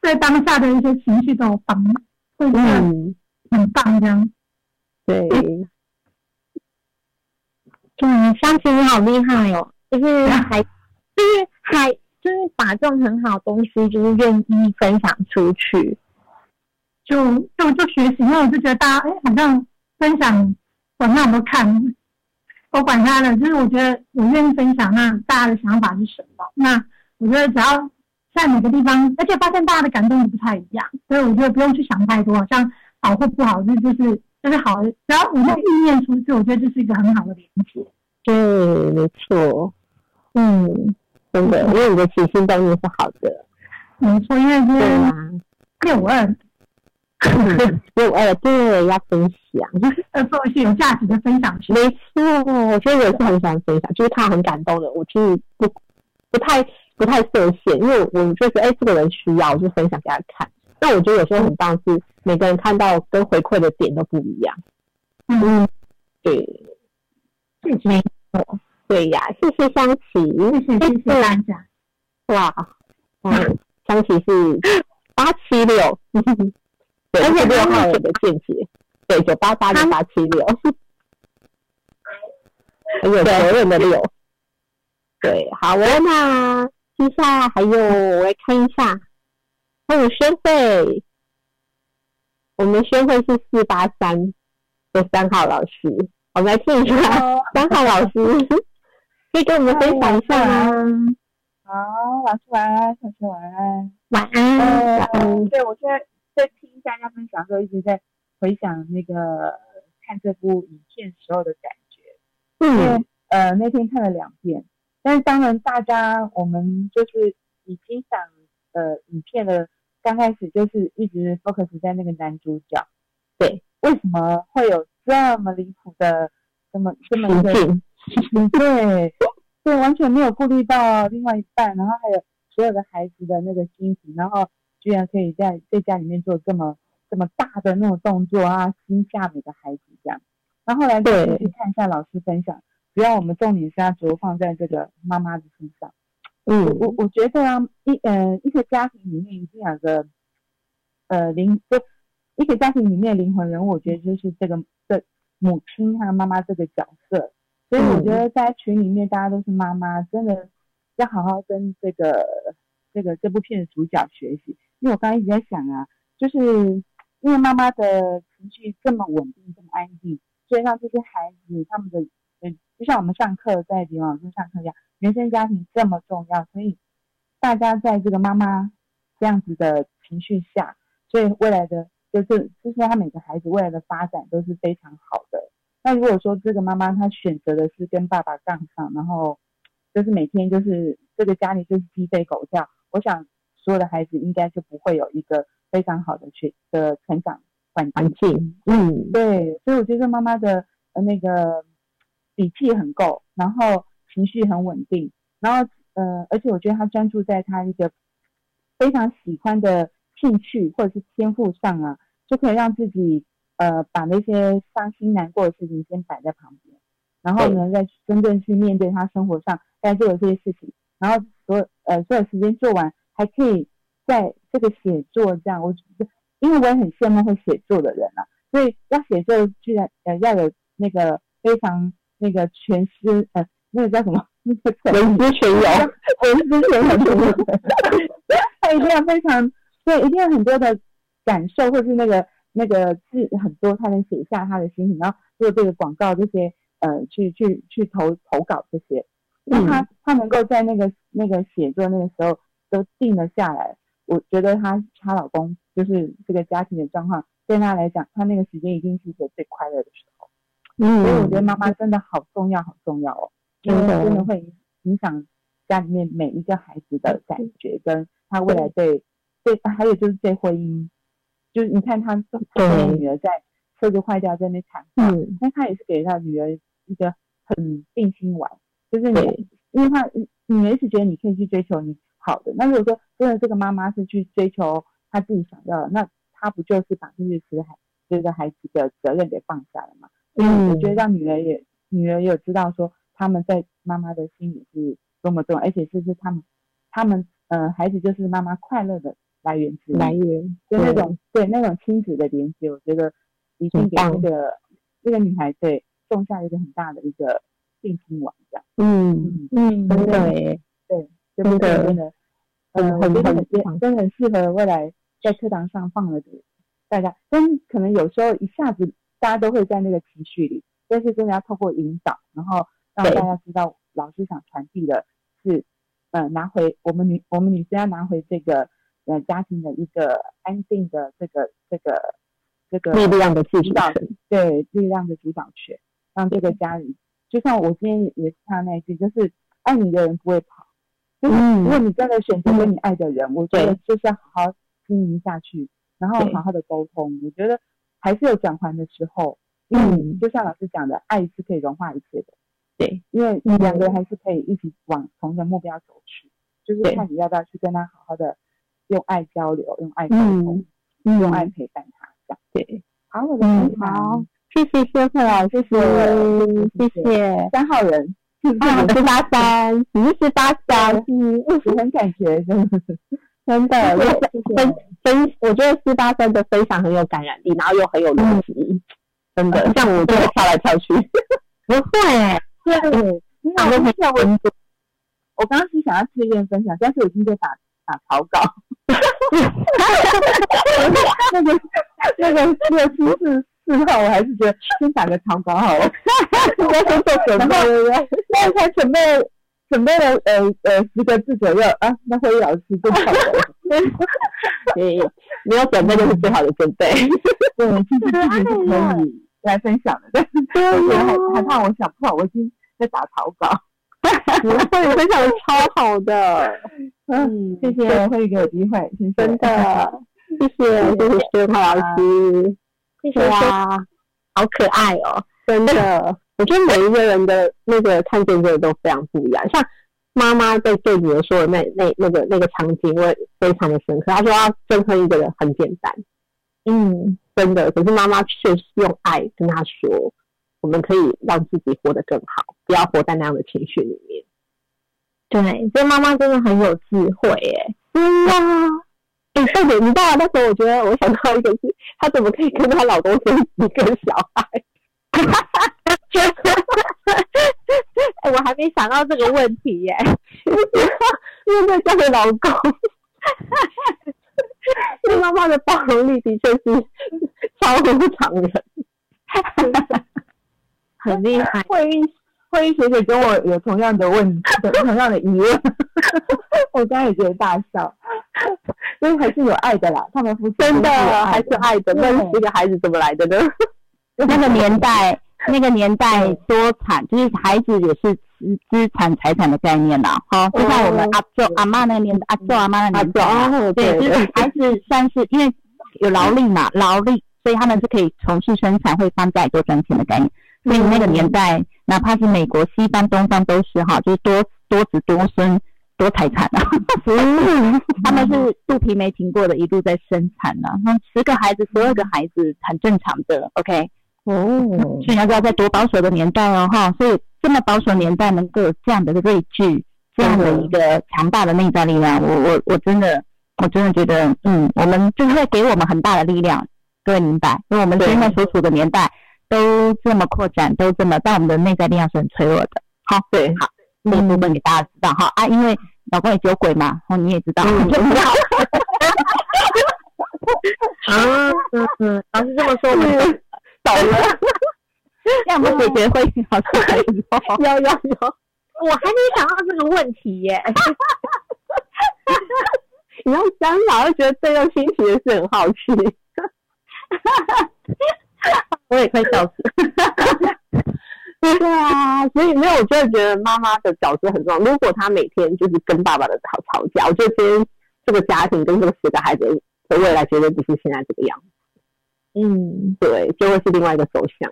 对当下的一些情绪都有帮忙，会很很棒这样。对，嗯，相亲你好厉害哦，就是还。就是还就是把这种很好的东西，就是愿意分享出去，就就就学习，因为我就觉得大家哎，好像分享管他有没有看，我管他的，就是我觉得我愿意分享，那大家的想法是什么？那我觉得只要在每个地方，而且发现大家的感动也不太一样，所以我觉得不用去想太多，好像好或不好，这就是就是好，只要我们意念出去，我觉得这是一个很好的连接。对，没错，嗯，真的，因为你的起心动念是好的，没错，因为对是啊，六五二，六二对要分享，要做一些有价值的分享去。没错，我觉得我也是很喜欢分享，就是他很感动的，我就是不不太不太设限，因为我就是哎、这个人需要，我就分享给他看。那我觉得有时候很棒是每个人看到跟回馈的点都不一样。嗯，对，谢谢，对呀，谢谢香琪，谢谢，谢谢大家。哇，嗯，香琪是八七六，对，而且六他号人的见解，对，九八八六八七六，很 有责任的六。对，好哦，那接下来还有我来看一下，还有宣会，我们宣会是四八三的三号老师，我们来听一下 三号老师，可以跟我们分享一下吗？好，老师晚安，同学晚安。晚安，呃晚安，对，我现在在听大家分享的时候，一直在回想那个看这部影片时候的感觉。因嗯为呃那天看了两遍，但是当然大家我们就是以欣赏呃影片的刚开始就是一直 focus 在那个男主角，对，为什么会有这么离谱的这么这么一个情，对，对，完全没有顾虑到另外一半，然后还有所有的孩子的那个心情，然后居然可以在在家里面做这么这么大的那种动作啊，惊吓每个孩子这样。然后后来再对去看一下老师分享，主要我们重点是要着放在这个妈妈的身上。嗯我我觉得啊，一呃一个家庭里面一定有个呃灵，就一个家庭里面灵魂人物，我觉得就是这个这母亲和妈妈这个角色。所以我觉得在群里面大家都是妈妈，真的要好好跟这个这个这部片的主角学习。因为我刚刚一直在想啊，就是因为妈妈的情绪这么稳定、这么安定，所以让这些孩子他们的呃，就像我们上课在李老师上课一样，原生家庭这么重要，所以大家在这个妈妈这样子的情绪下，所以未来的就是就是他每个孩子未来的发展都是非常好的。那如果说这个妈妈她选择的是跟爸爸杠上，然后就是每天就是这个家里就是鸡飞狗跳，我想所有的孩子应该就不会有一个非常好的去的成长环环境。嗯对，所以我觉得妈妈的呃那个底气很够，然后情绪很稳定，然后呃，而且我觉得她专注在她一个非常喜欢的兴趣或者是天赋上啊，就可以让自己呃把那些伤心难过的事情先摆在旁边，然后呢再真正去面对他生活上该做的这些事情，然后所呃所有时间做完，还可以在这个写作这样，我因为我也很羡慕会写作的人啊，所以要写作居然呃要有那个非常那个全诗呃那个叫什么？那个成语文思泉涌，文思泉涌，他一定要非常对，一定要很多的感受，或是那个那个字很多，他能写下他的心情，然后做这个广告这些呃去去去投投稿这些，那他他能够在那个那个写作那个时候都定了下来，我觉得她她老公就是这个家庭的状况，对她来讲，她那个时间一定是一个最快乐的时候。嗯，所以我觉得妈妈真的好重要，好重要哦，因为真的真的会影响家里面每一个孩子的感觉，跟他未来对对，还有就是对婚姻，就是你看他他跟我女儿在车子坏掉在那边谈话，嗯。那他也是给他女儿一个很定心丸，就是你，因为他女儿是觉得你可以去追求你好的，那如果说真的这个妈妈是去追求她自己想要的，那她不就是把这些孩这个孩子的责任给放下了吗？所以我觉得让女儿也女儿也有知道说他们在妈妈的心里是多么重要，而且是是他们他们呃孩子就是妈妈快乐的来源之，来源，就那种对那种亲子的连接，我觉得一定给那个那个女孩对种下一个很大的一个定心丸，这样。嗯嗯真的耶，对，这部真的。真的，呃，很很我觉得很很棒真的很适合未来在课堂上放了给大家，但可能有时候一下子大家都会在那个情绪里，但是真的要透过引导，然后让大家知道老师想传递的是呃拿回我们女我们女生要拿回这个呃家庭的一个安定的这个这个这个力量的自主主导权，对力量的主导权，让这个家里，就像我今天也是他那一句，就是爱你的人不会跑，就是嗯。如果你真的选择跟你爱的人，我觉得就是要好好经营下去，然后好好的沟通，我觉得还是有转换的时候，因为你嗯。就像老师讲的，爱是可以融化一切的，对，因为嗯。两个人还是可以一起往同一个目标走去，就是看你要不要去跟他好好的用爱交流，用爱沟通，嗯用爱。陪伴他，这样。对，好，我的嗯分享好，谢谢谢慧老师，谢谢。谢谢。三号人，啊，是？十八三，你是十八三，嗯，我很感觉，真的。真的，分分分，我觉得十八三的分享很有感染力，然后又很有逻辑，真的，像我就会跳来跳去，不会，对，你讲的很有文字。我刚刚是想要自愿分享，但是我已经在打打草稿。那个那个那个七四四号，我还是觉得先打个草稿好了。应该先做准备，对不对？那才准备准备了呃呃十个字左右啊，那会议老师就跑了。你没有准备就是最好的准备，对，其实自己是可以来分享的，但是我还还怕我想不好，我已经在打草稿。不会分享的超好的，嗯，谢谢会议给我机会，谢谢。真的，谢谢谢谢薛浩老师，谢谢啊，好可爱哦，真的，我觉得每一个人的那个看见真的都非常不一样，像。妈妈在对女儿说的那那那个那个场景，我也非常的深刻。她说要憎恨一个人很简单，嗯，真的。可是妈妈却是用爱跟她说，我们可以让自己活得更好，不要活在那样的情绪里面。对，这妈妈真的很有智慧耶。真的、啊。哎、欸，对，你知道那时候我觉得我想到一个是，她怎么可以跟她老公生一个小孩？哎、我还没想到这个问题耶，面对这样的老公，因为妈妈的包容力的确是超乎常人，很厉害。会议会议学姐跟我有同样的问，同样的疑问，我刚刚也觉得大笑，因为还是有爱的啦，他们夫妻真的还是是爱的，那这个孩子怎么来的呢？那个年代。那个年代多产，就是孩子也是资资产财产的概念啦。哈，就像我们阿舅阿妈那个年代，阿舅阿妈那个年代，对，就是孩子算是因为有劳力嘛，劳力，所以他们是可以从事生产，会放在多赚钱的概念。所以那个年代，哪怕是美国、西方、东方都是哈，就是多多子多孙多财产啊。他们是肚皮没停过的，一路在生产呢、啊。十个孩子、十二个孩子很正常的，OK。哦，所以要知道在多保守的年代哦，哈，所以这么保守年代能够有这样的锐志，这样的一个强大的内在力量，我我我真的我真的觉得，嗯，我们就是会给我们很大的力量，各位明白？因为我们现在所处的年代都这么扩展，都这么，但我们的内在力量是很脆弱的。好，对，好，这个部分给大家知道哈啊，因为老公也酒鬼嘛，哦，你也知道，嗯、就知道。啊，嗯嗯，老师这么说，我们。倒了，要么姐姐会好像可以有 有有，我还没想到这个问题耶。你要想老，就觉得这个心情也是很好奇。我也快笑死。对啊，所以没有，我真的觉得妈妈的角色很重要。如果她每天就是跟爸爸的吵吵架，我就觉得今天这个家庭跟这个十个孩子的未来绝对不是现在这个样子。嗯，对，就会是另外一个走向。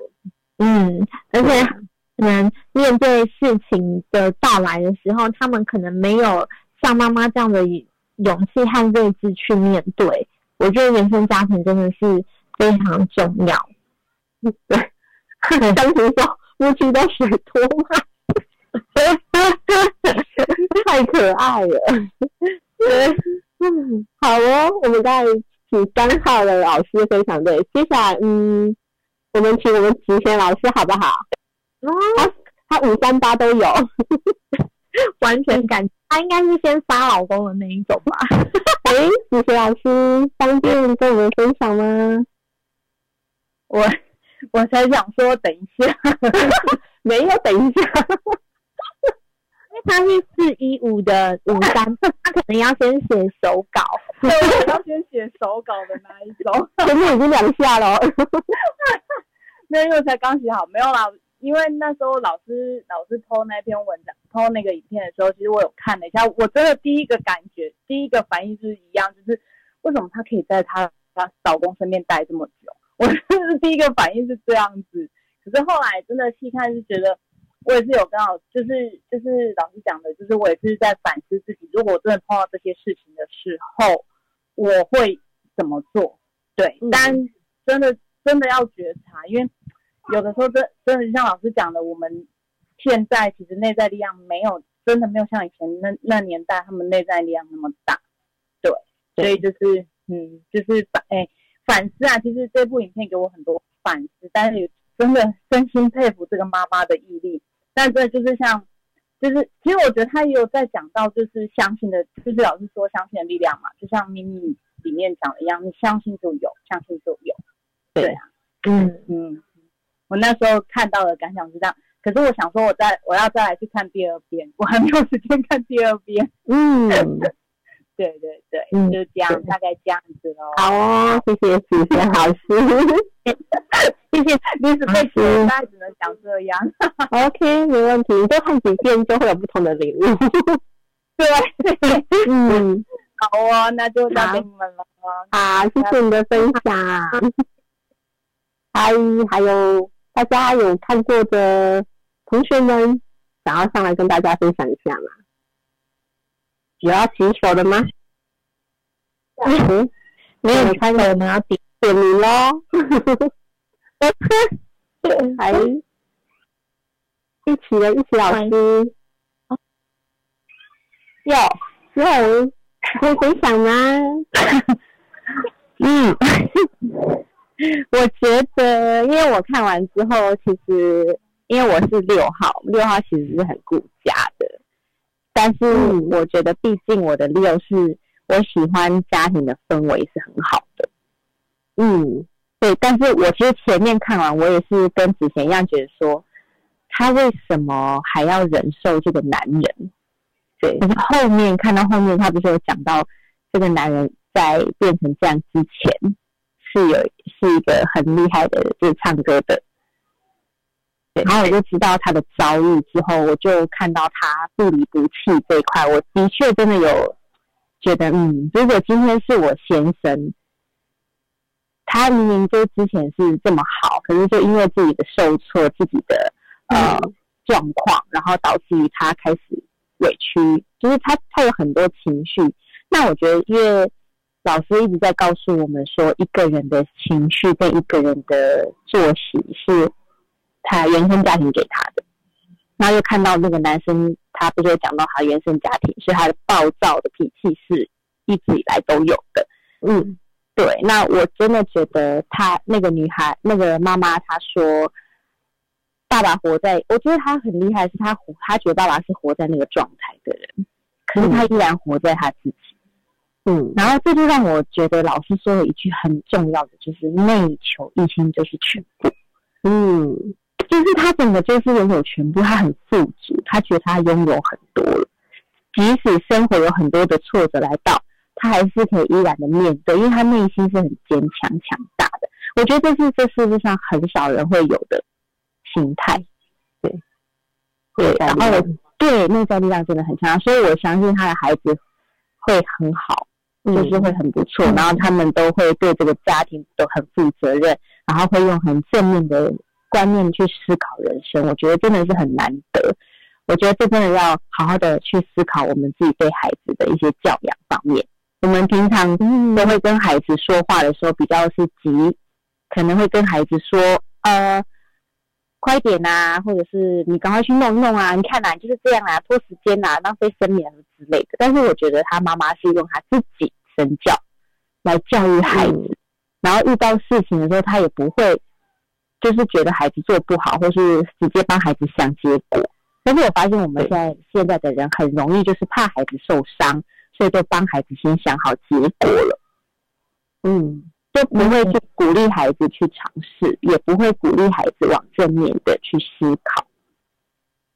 嗯，而且可能面对事情的到来的时候，他们可能没有像妈妈这样的勇气和睿智去面对。我觉得原生家庭真的是非常重要。对，相信说夫妻都水多嘛，太可爱了。好哦，我们再。请三号的老师分享对，接下来嗯，我们请我们吉贤老师好不好？哦，他他五三八都有，完全感他应该是先杀老公的那一种吧？哎，吉贤老师方便跟我们分享吗？我我才想说等一下，没有等一下，因为他是四一五的五三，他可能要先写手稿，对，我要先写手稿的那一种。前面已经两下了，那因为才刚写好，没有啦。因为那时候老师老师偷那篇文章、偷那个影片的时候，其实我有看了一下，我真的第一个感觉、第一个反应就是一样，就是为什么他可以在他他老公身边待这么久？我就是第一个反应是这样子。可是后来真的细看，是觉得我也是有刚好，就是就是老师讲的，就是我也是在反思自己，如果真的碰到这些事情的时候，我会怎么做？对，但真的真的要觉察，因为。有的时候真真的像老师讲的，我们现在其实内在力量没有真的没有像以前那那年代他们内在力量那么大，对，所以就是嗯，就是把哎反思啊，其实这部影片给我很多反思，但是真的真心佩服这个妈妈的毅力。但这就是像就是其实我觉得他也有在讲到就是相信的，就是老师说相信的力量嘛，就像秘密里面讲的一样，你相信就有，相信就有，对啊，嗯嗯。我那时候看到的感想是这样，可是我想说，我再我要再来去看第二遍，我还没有时间看第二遍。嗯，对对对，嗯，就这样，大概这样子喽。好哦，谢谢子贤老师，谢谢，你是被学，大概只能讲这样。OK，没问题，你多看几遍就会有不同的领悟。对，嗯，好哦，那就交给你们了。好，谢谢你的分享。嗨，还有。大家有看过的同学们，想要上来跟大家分享一下吗？有要洗手的吗？嗯，没有看过，我们要点点名喽。还一起的，一起老师。有有可以分享吗？嗯。我觉得，因为我看完之后，其实因为我是六号，六号其实是很顾家的，但是我觉得，毕竟我的六是我喜欢家庭的氛围是很好的，嗯，对。但是我其实前面看完，我也是跟之前一样，觉得说他为什么还要忍受这个男人？对。可是后面看到后面，他不是有讲到这个男人在变成这样之前。是有是一个很厉害的，就是唱歌的，对。然后我就知道他的遭遇之后，我就看到他不离不弃这一块，我的确真的有觉得，嗯，如果今天是我先生，他明明就之前是这么好，可是就因为自己的受挫、自己的呃状况，然后导致于他开始委屈，就是他他有很多情绪。那我觉得，因为老师一直在告诉我们说，一个人的情绪跟一个人的作息是他原生家庭给他的。然后又看到那个男生，他不是讲到他原生家庭，所以他的暴躁的脾气是一直以来都有的。嗯，对。那我真的觉得他那个女孩，那个妈妈，她说爸爸活在，我觉得他很厉害，是他活，他觉得爸爸是活在那个状态的人，可是他依然活在他自己。嗯，然后这就让我觉得老师说了一句很重要的，就是内求一心就是全部。嗯，就是他整个就是拥有全部，他很富足，他觉得他拥有很多了，即使生活有很多的挫折来到，他还是可以依然的面对，因为他内心是很坚强强大的。我觉得这是这世界上很少人会有的心态。对，对，然后对内在力量真的很强，所以我相信他的孩子会很好。就是会很不错，然后他们都会对这个家庭都很负责任，然后会用很正面的观念去思考人生。我觉得真的是很难得。我觉得这真的要好好的去思考我们自己对孩子的一些教养方面。我们平常都会跟孩子说话的时候比较是急，可能会跟孩子说呃快点呐，或者是你赶快去弄弄啊，你看呐就是这样啊，拖时间呐，浪费生命之类的。但是我觉得他妈妈是用他自己。身教来教育孩子，然后遇到事情的时候，他也不会就是觉得孩子做不好，或是直接帮孩子想结果。但是我发现我们现在现在的人很容易就是怕孩子受伤，所以就帮孩子先想好结果了。嗯，就不会去鼓励孩子去尝试，也不会鼓励孩子往正面的去思考。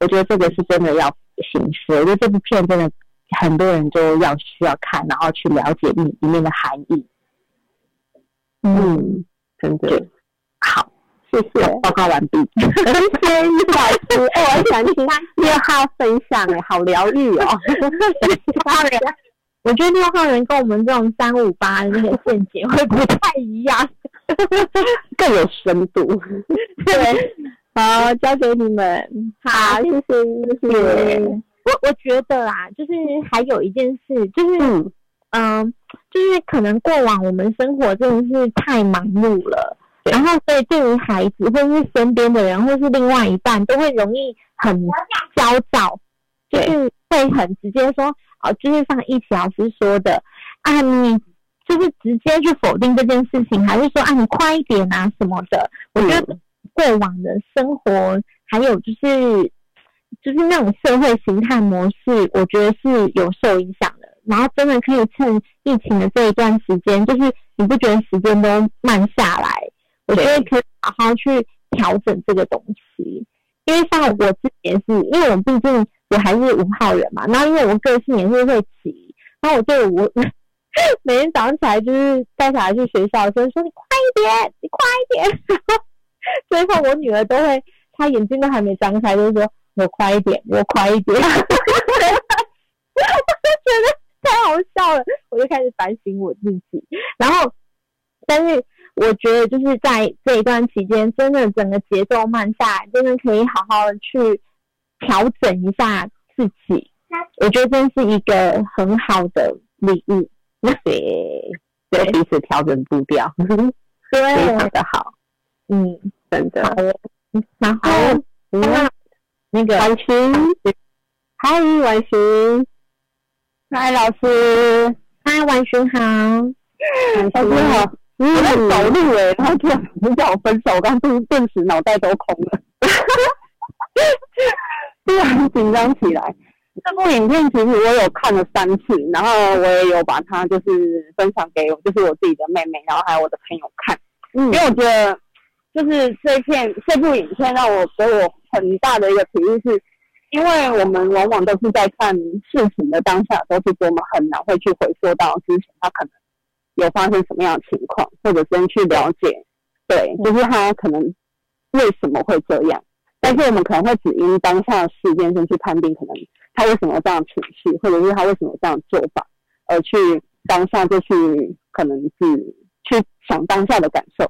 我觉得这个是真的要行思。我觉得这部片真的很多人都要需要看，然后去了解里里面的含义。嗯，真的好，谢谢，报告完毕。谢谢李老师，哎，我很喜欢听 六号分享，哎，好疗愈哦。我觉得六号人跟我们这种三五八的那个见解会不太一样，更有深度。对，好，交给你们。好，谢谢，谢谢。我我觉得啦，就是还有一件事，就是嗯。就是可能过往我们生活真的是太忙碌了，然后所以对于孩子或是身边的人或是另外一半，都会容易很焦躁，就是会很直接说，哦，就是像一起老师说的，啊，你就是直接去否定这件事情，还是说啊，你快一点啊什么的？我觉得过往的生活还有就是就是那种社会形态模式，我觉得是有受影响的。然后真的可以趁疫情的这一段时间，就是你不觉得时间都慢下来？我觉得可以好好去调整这个东西。因为像我自己也是，因为我毕竟我还是五号人嘛，然后因为我个性也是会急，然后我就我 每天早上起来就是带小孩去学校，所以说你快一点，你快一点。最后我女儿都会，她眼睛都还没张开，就是说我快一点，我快一点。我就觉得。太好笑了，我就开始反省我自己。然后，但是我觉得就是在这一段期间，真的整个节奏慢下来，真的可以好好的去调整一下自己。我觉得真是一个很好的礼物。对，对，彼此调整步调，对，非常的好。嗯，真的。然后，那那个婉晴，嗨，婉晴。嗨，老师，嗨，婉晴好，老师好。我在走路诶，然后突然叫我分手，我刚顿顿时脑袋都空了，突然紧张起来。这部影片其实我有看了三次，然后我也有把它就是分享给我，就是我自己的妹妹，然后还有我的朋友看。嗯，因为我觉得就是这片这部影片让我给我很大的一个体悟是。因为我们往往都是在看事情的当下，都是我们很难会去回溯到之前他可能有发生什么样的情况，或者先去了解，对，就是他可能为什么会这样。但是我们可能会只因当下的事件先去判定，可能他为什么这样情绪，或者是他为什么这样做法，而去当下就去可能是去想当下的感受。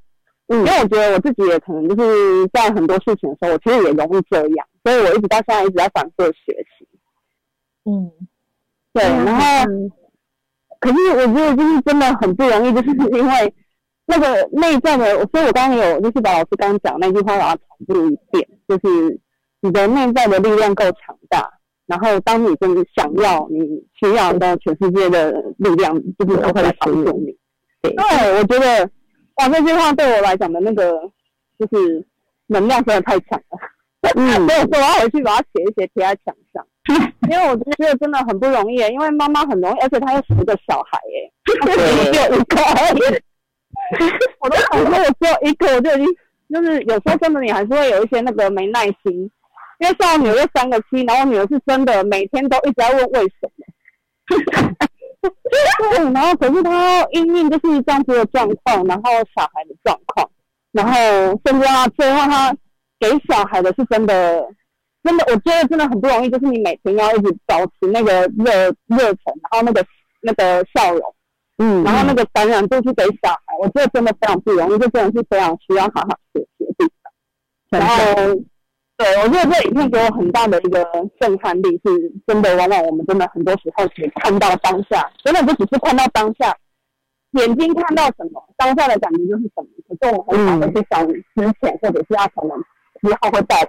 嗯，因为我觉得我自己也可能就是在很多事情的时候，我其实也容易这样，所以我一直到现在一直在反复学习。嗯，对，然后，可是我觉得就是真的很不容易，就是因为那个内在的，所以我刚刚有就是把老师刚刚讲那句话把它重复一遍，就是你的内在的力量够强大，然后当你真的想要、你需要的全世界的力量，就是都会来帮助你。对，我觉得。哇，这句话对我来讲的那个就是能量真的太强了。嗯，所以说我要回去把它写一写贴在墙上，因为我觉得真的很不容易，因为妈妈很容易，而且她又十个小孩，耶，只有一个，我都想说我只有一个，我就已经就是有时候真的你还是会有一些那个没耐心，因为像我女儿三个七，然后我女儿是真的每天都一直在问为什么。对，然后可是她因应就是这样子的状况，然后小孩的状况，然后甚至他最后她给小孩的是真的，真的，我觉得真的很不容易，就是你每天要一直保持那个热热忱，然后那个那个笑容，嗯，然后那个感染度去给小孩，我觉得真的非常不容易，这真的是非常需要好好学习的地方，然后。对，我觉得这影片给我很大的一个震撼力，是真的。往往我们真的很多时候只看到当下，真的就只是看到当下，眼睛看到什么，当下的感觉就是什么。可是我很少的去想之前，或者是要可能之后会带来。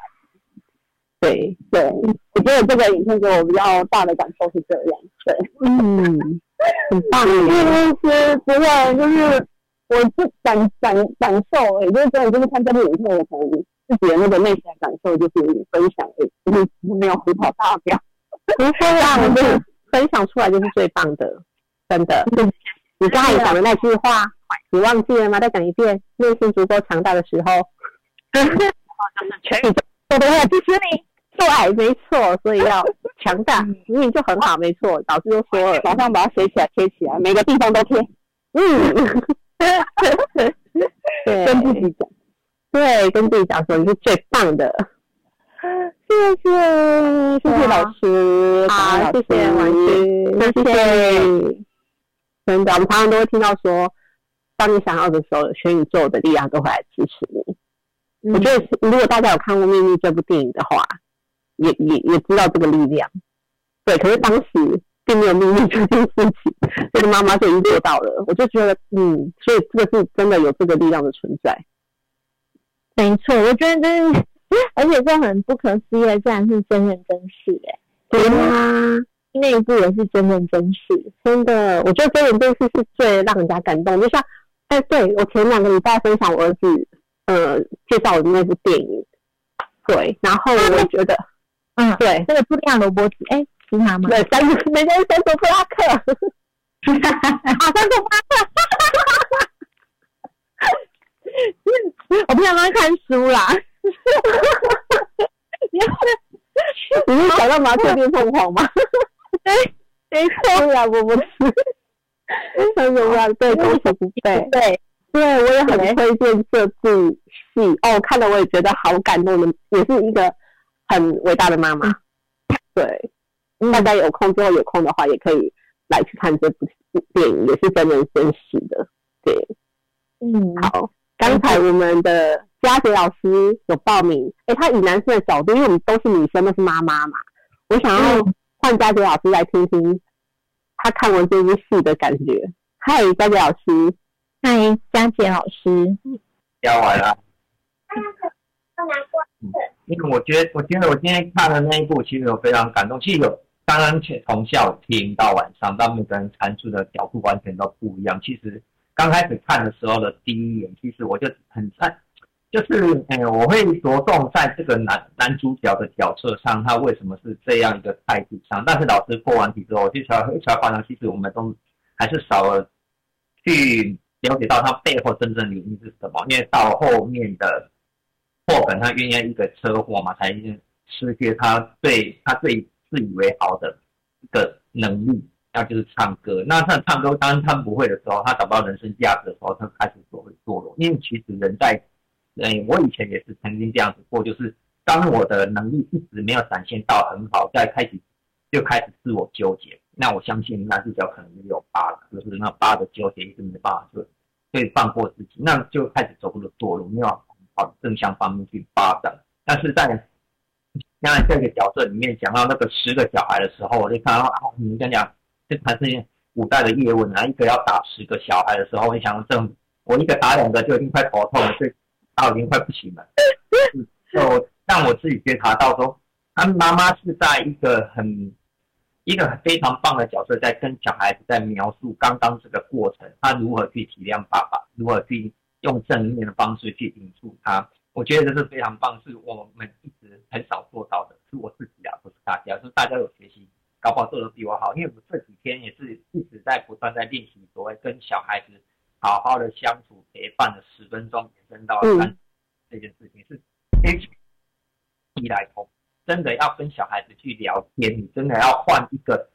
对对，我觉得这个影片给我比较大的感受是这样。对，嗯，很棒。其实不会，就是我是感感感受，也就是真的就是看这部影片，我可能。自己的那个内心感受就是分享，就是没有胡跑大表。不会啊，就是分享出来就是最棒的，真的。你刚才讲的那句话，你忘记了吗？再讲一遍。内心足够强大的时候，就是全宇宙都会支持你。对，没错，所以要强大，明明就很好，没错，老师都说了，马上把它写起来，贴起来，每个地方都贴。嗯，对，跟自己讲，对，跟自己讲说你是最棒的。谢谢，谢谢老师，好，谢谢王军，谢谢。真的，我们常常都会听到说，当你想要的时候，全宇宙的力量都会来支持你。我觉得，如果大家有看过《秘密》这部电影的话，也也也知道这个力量。对，可是当时并没有命令这件事情，这个妈妈就已经做到了。我就觉得，嗯，所以这个是真的有这个力量的存在。没错，我觉得真是，而且这很不可思议的，竟然是真人真事，哎，对啊，那一部也是真人真事，真的，我觉得真人真事是最让人家感动。就像，哎，对我前两个礼拜分享我儿子。呃，介绍我的那部电影，对，然后我觉得，嗯，对，这个布利亚罗伯茨，哎，是他吗？对，三个，每个人三首布拉克，哈哈哈哈哈，三首布拉克，哈哈哈哈哈哈，我不想乱看书啦，哈哈哈哈哈，你是想到麻雀变凤凰吗？对，没错，布拉伯伯茨，三首布拉克，对，恭喜不背，对。对，我也很推荐这部戏。哦，看了我也觉得好感动的，也是一个很伟大的妈妈。对，大家有空之后有空的话，也可以来去看这部电影，也是真人真事的。对，嗯，好，刚才我们的佳杰老师有报名，哎，他以男生的角度，因为我们都是女生，都是妈妈嘛，我想要换佳杰老师来听听他看完这部戏的感觉。嗨，佳杰老师。嗨，佳杰老师，要完了。因为我觉得，我觉得我今天看的那一部，其实我非常感动。其实有刚刚从下午听到晚上，到每个人阐述的角度完全都不一样。其实刚开始看的时候的第一眼，其实我就很在，就是，哎，我会着重在这个男男主角的角色上，他为什么是这样一个态度上。但是老师过完题之后，我就才才发现，其实我们都还是少了去。了解到他背后真正原因是什么？因为到后面的霍本，他因为一个车祸嘛，才失去他最他最自以为好的一个能力，那就是唱歌。那他唱歌，当他不会的时候，他找不到人生价值的时候，他开始就会堕落。因为其实人在，嗯，我以前也是曾经这样子过，就是当我的能力一直没有展现到很好，再开始就开始自我纠结。那我相信男主角可能有疤了，就是那疤的纠结一直没办法就。可以放过自己，那就开始走入了堕落，没有往正向方面去发展。但是在刚才这个角色里面讲到那个十个小孩的时候，我就看到啊，你跟讲，这还是古代的叶问啊，一个要打十个小孩的时候，我想这我一个打两个就已经快头痛了，所以打已经快不行了。就让我自己觉察到说，他妈妈是在一个很。一个非常棒的角色，在跟小孩子在描述刚刚这个过程，他如何去体谅爸爸，如何去用正面的方式去引出他。我觉得这是非常棒，是我们一直很少做到的。是我自己啊，不是大家，是大家有学习，搞不好做的比我好。因为我这几天也是一直在不断在练习所谓跟小孩子好好的相处陪伴的十分钟，延伸到三这件事情是一来通。真的要跟小孩子去聊天，你真的要换一个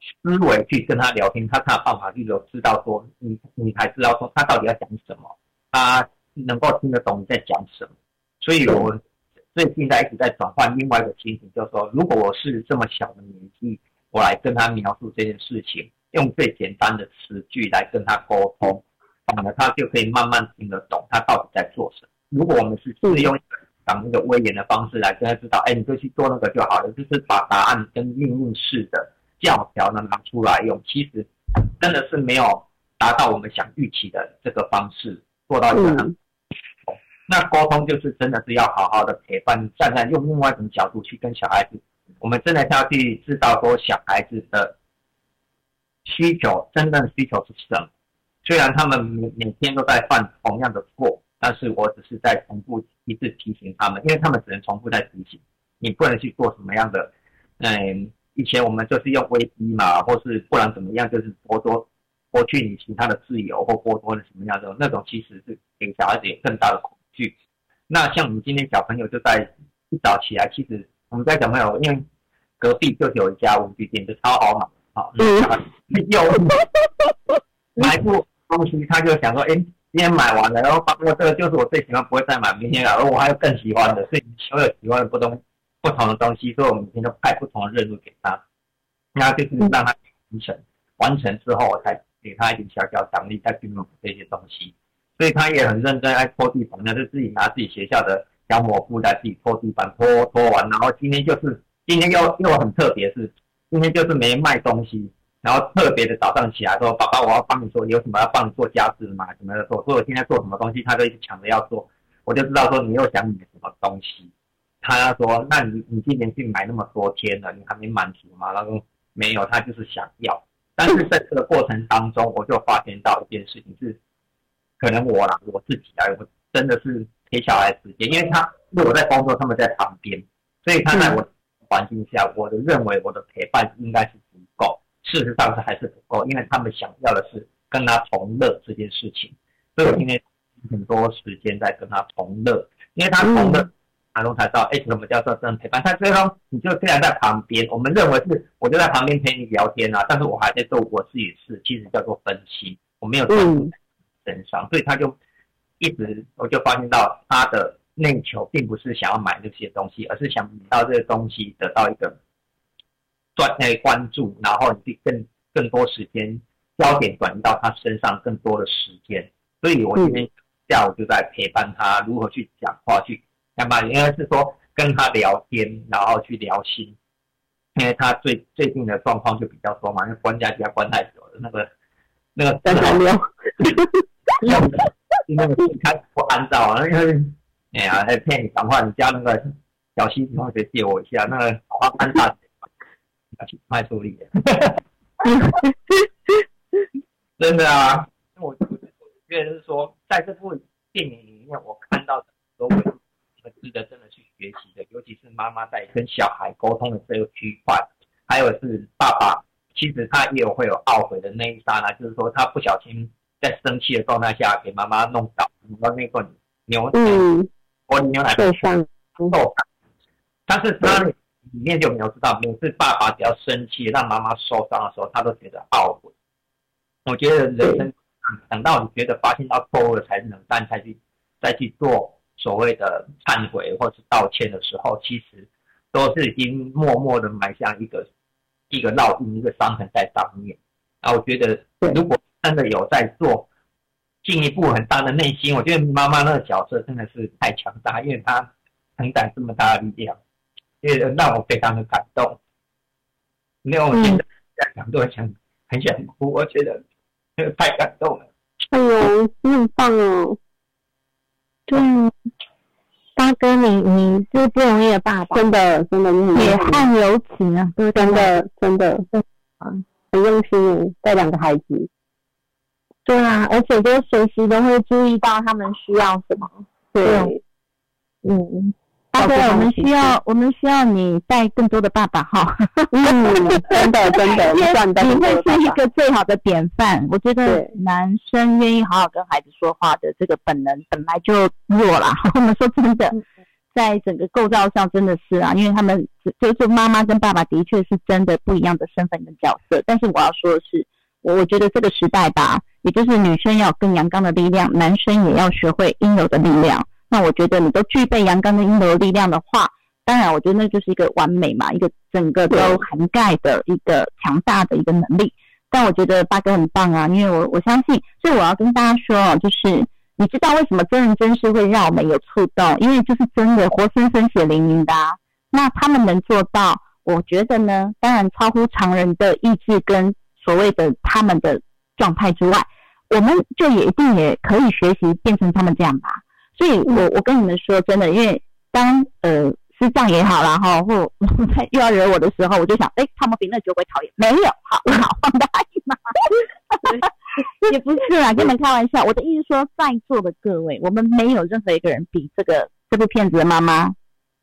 思维去跟他聊天，他才有办法去有知道说你你才知道说他到底要讲什么，他能够听得懂你在讲什么。所以我最近在一直在转换另外一个情景，就是说，如果我是这么小的年纪，我来跟他描述这件事情，用最简单的词句来跟他沟通，那么他就可以慢慢听得懂他到底在做什么。如果我们是是用讲那个威严的方式来跟他知道，哎，你就去做那个就好了，就是把答案跟命令式的教条呢拿出来用，其实真的是没有达到我们想预期的这个方式做到一个。那沟通就是真的是要好好的陪伴，站在用另外一种角度去跟小孩子，我们真的是要去知道说小孩子的需求，真正的需求是什么。虽然他们每每天都在犯同样的错。但是我只是在重复一次提醒他们，因为他们只能重复在提醒，你不能去做什么样的，嗯，以前我们就是用威逼嘛，或是不然怎么样，就是剥夺剥去你其他的自由或剥夺了什么样的那种，其实是给小孩子有更大的恐惧。那像我们今天小朋友就在一早起来，其实我们在小朋友因为隔壁就有一家文具店，就超好买，好，有 买不东西，他就想说，哎，今天买完了，然后我这个就是我最喜欢，不会再买明天了，而我还有更喜欢的，所以所有喜欢的不同不同的东西，所以我每天都派不同的任务给他，那就是让他完成，完成之后我才给他一点小小奖励，再去弄这些东西。所以他也很认真爱拖地板，那就自己拿自己学校的小抹布在自己拖地板，拖拖完，然后今天就是今天又又很特别，是今天就是没卖东西，然后特别的早上起来说，爸爸我要帮你说有什么要帮你做家事吗？什么的做，所以我今天做什么东西，他都一直抢着要做，我就知道说你又想买什么东西。他说，那你你今年去买那么多天了，你还没满足吗？他说没有，他就是想要。但是在这个过程当中，我就发现到一件事情是。可能我啦，我自己啊，我真的是陪小孩时间，因为他因为我在工作，他们在旁边，所以他在我环境下，我的认为我的陪伴应该是足够，事实上是还是不够，因为他们想要的是跟他同乐这件事情，所以我今天很多时间在跟他同乐，因为他同乐，阿龙才知道，哎，什么叫做真陪伴？他最终你就虽然在旁边，我们认为是我就在旁边陪你聊天啊，但是我还在做我自己的事，其实叫做分析，我没有专注。身上，所以他就一直，我就发现到他的内求并不是想要买这些东西，而是想到这个东西得到一个专诶关注，然后你更更多时间焦点转移到他身上更多的时间。所以我今天下午就在陪伴他如何去讲话，去干嘛？应该是说跟他聊天，然后去聊心，因为他最最近的状况就比较多嘛，因为关家家关太久了，那个那个在还聊。要那个开不按照啊，因为哎呀，还骗你讲话，你叫那个小西同学借我一下，那个好好安照，要去卖助力。真的啊，我我觉得是说，在这部电影里面，我看到的都会很值得真的去学习的，尤其是妈妈在跟小孩沟通的这个区块，还有是爸爸，其实他也有会有懊悔的那一刹那，就是说他不小心。在生气的状态下给妈妈弄倒，弄到那个牛嗯，我牛奶受伤，受伤。但是他里面就没有知道，每次爸爸只要生气让妈妈受伤的时候，他都觉得懊悔。我觉得人生等到你觉得发现到错误了才能，但才去再去做所谓的忏悔或是道歉的时候，其实都是已经默默的埋下一个一个烙印、一个伤痕在上面。啊，我觉得如果。真的有在做进一步很大的内心，我觉得妈妈那个角色真的是太强大，因为她承担这么大的力量，因为让我非常的感动。因为我现在在想都想很想哭，我觉得太感动了。哎呦，你很棒哦！对，大哥，你你是不容易的爸爸，真的真的血汗留情啊，真的真的。啊，很用心带两个孩子。对啊，而且就随时都会注意到他们需要什么。对，嗯，大哥，我们需要，我们需要你带更多的爸爸哈。嗯，真的真的，你会是一个最好的典范。我觉得男生愿意好好跟孩子说话的这个本能本来就弱了。我们说真的，在整个构造上真的是啊，因为他们就是妈妈跟爸爸的确是真的不一样的身份跟角色。但是我要说的是，我我觉得这个时代吧。也就是女生要更阳刚的力量，男生也要学会应有的力量。那我觉得你都具备阳刚的应有的力量的话，当然我觉得那就是一个完美嘛，一个整个都涵盖的一个强大的一个能力。但我觉得八哥很棒啊，因为我我相信，所以我要跟大家说哦，就是你知道为什么真人真事会让我们有触动？因为就是真的活生生血淋淋的。啊那他们能做到，我觉得呢，当然超乎常人的意志跟所谓的他们的状态之外。我们就也一定也可以学习变成他们这样吧，所以我我跟你们说真的，因为当呃师长也好啦哈，或 又要惹我的时候，我就想，哎，他们比那酒鬼讨厌，没有，好，好，放大一嘛，也不是啦，跟你们开玩笑，我的意思说，在座的各位，我们没有任何一个人比这个这部片子的妈妈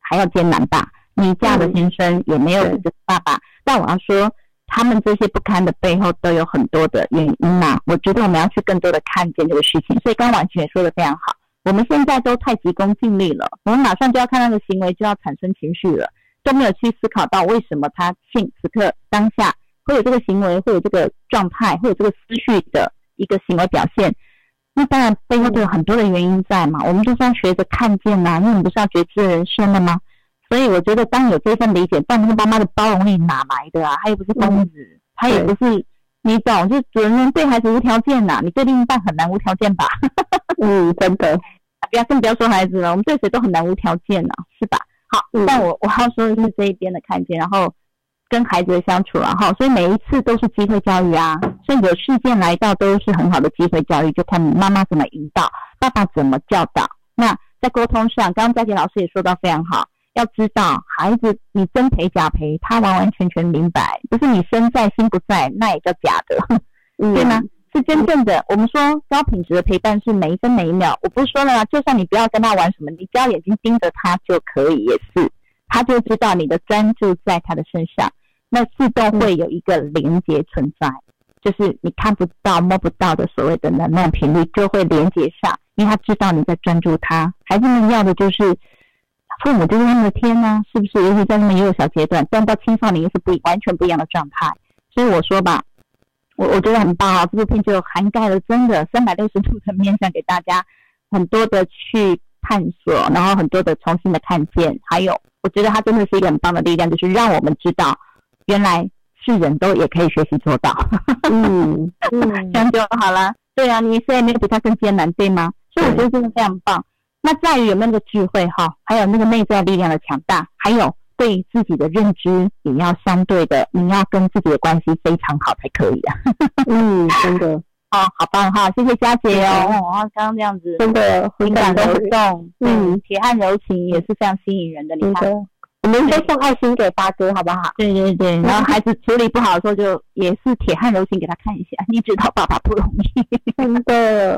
还要艰难吧？你嫁的先生也没有你的爸爸，但我要说。他们这些不堪的背后都有很多的原因呐，我觉得我们要去更多的看见这个事情。所以刚刚婉晴也说的非常好，我们现在都太急功近利了，我们马上就要看那个行为就要产生情绪了。都没有去思考到为什么他现此刻当下会有这个行为，会有这个状态，会有这个思绪的一个行为表现。那当然背后都有很多的原因在嘛，我们就是要学着看见呐，因为我们不是要觉知人生了吗？所以我觉得当有这份理解，但那个妈妈的包容力哪来的啊？她又不是疯子，他也不是你懂，就是主人对孩子无条件呐，你对另一半很难无条件吧？嗯，真的，不要更不要说孩子了，我们对谁都很难无条件呢，是吧？好，但我我要说的是这一边的看见，然后。跟孩子的相处，然后所以每一次都是机会教育啊，所以有事件来到都是很好的机会教育，就看妈妈怎么引导，爸爸怎么教导。那在沟通上，刚刚佳琪老师也说到非常好，要知道孩子你真陪假陪，他完完全全明白，不是你身在心不在，那也叫假的，对吗？是真正的。我们说高品质的陪伴是每一分每一秒。我不是说了吗？就算你不要跟他玩什么，你只要眼睛盯着他就可以，也是，他就知道你的专注在他的身上。那自动会有一个连接存在，就是你看不到、摸不到的所谓的能量频率就会连接上，因为他知道你在专注他。孩子们要的就是父母就是他们的天呐，是不是？尤其在那么幼小阶段，但到青少年又是不完全不一样的状态。所以我说吧，我我觉得很棒啊！这部片就涵盖了真的三百六十度的面向给大家，很多的去探索，然后很多的重新的看见，还有我觉得它真的是一个很棒的力量，就是让我们知道。原来是人都也可以学习做到，嗯嗯，这样就好了。对啊，你虽然没有比他更艰难，对吗？所以我觉得真的非常棒。那在于有没有那个智慧哈，还有那个内在力量的强大，还有对自己的认知也要相对的，你要跟自己的关系非常好才可以啊。嗯，真的哦，好棒哈！谢谢佳姐哦。哦，刚刚这样子真的情感都动，嗯，铁汉柔情也是非常吸引人的，你看。我们先送爱心给八哥，好不好？对对对，然后孩子处理不好的时候，就也是铁汉柔情给他看一下。你知道爸爸不容易，真的，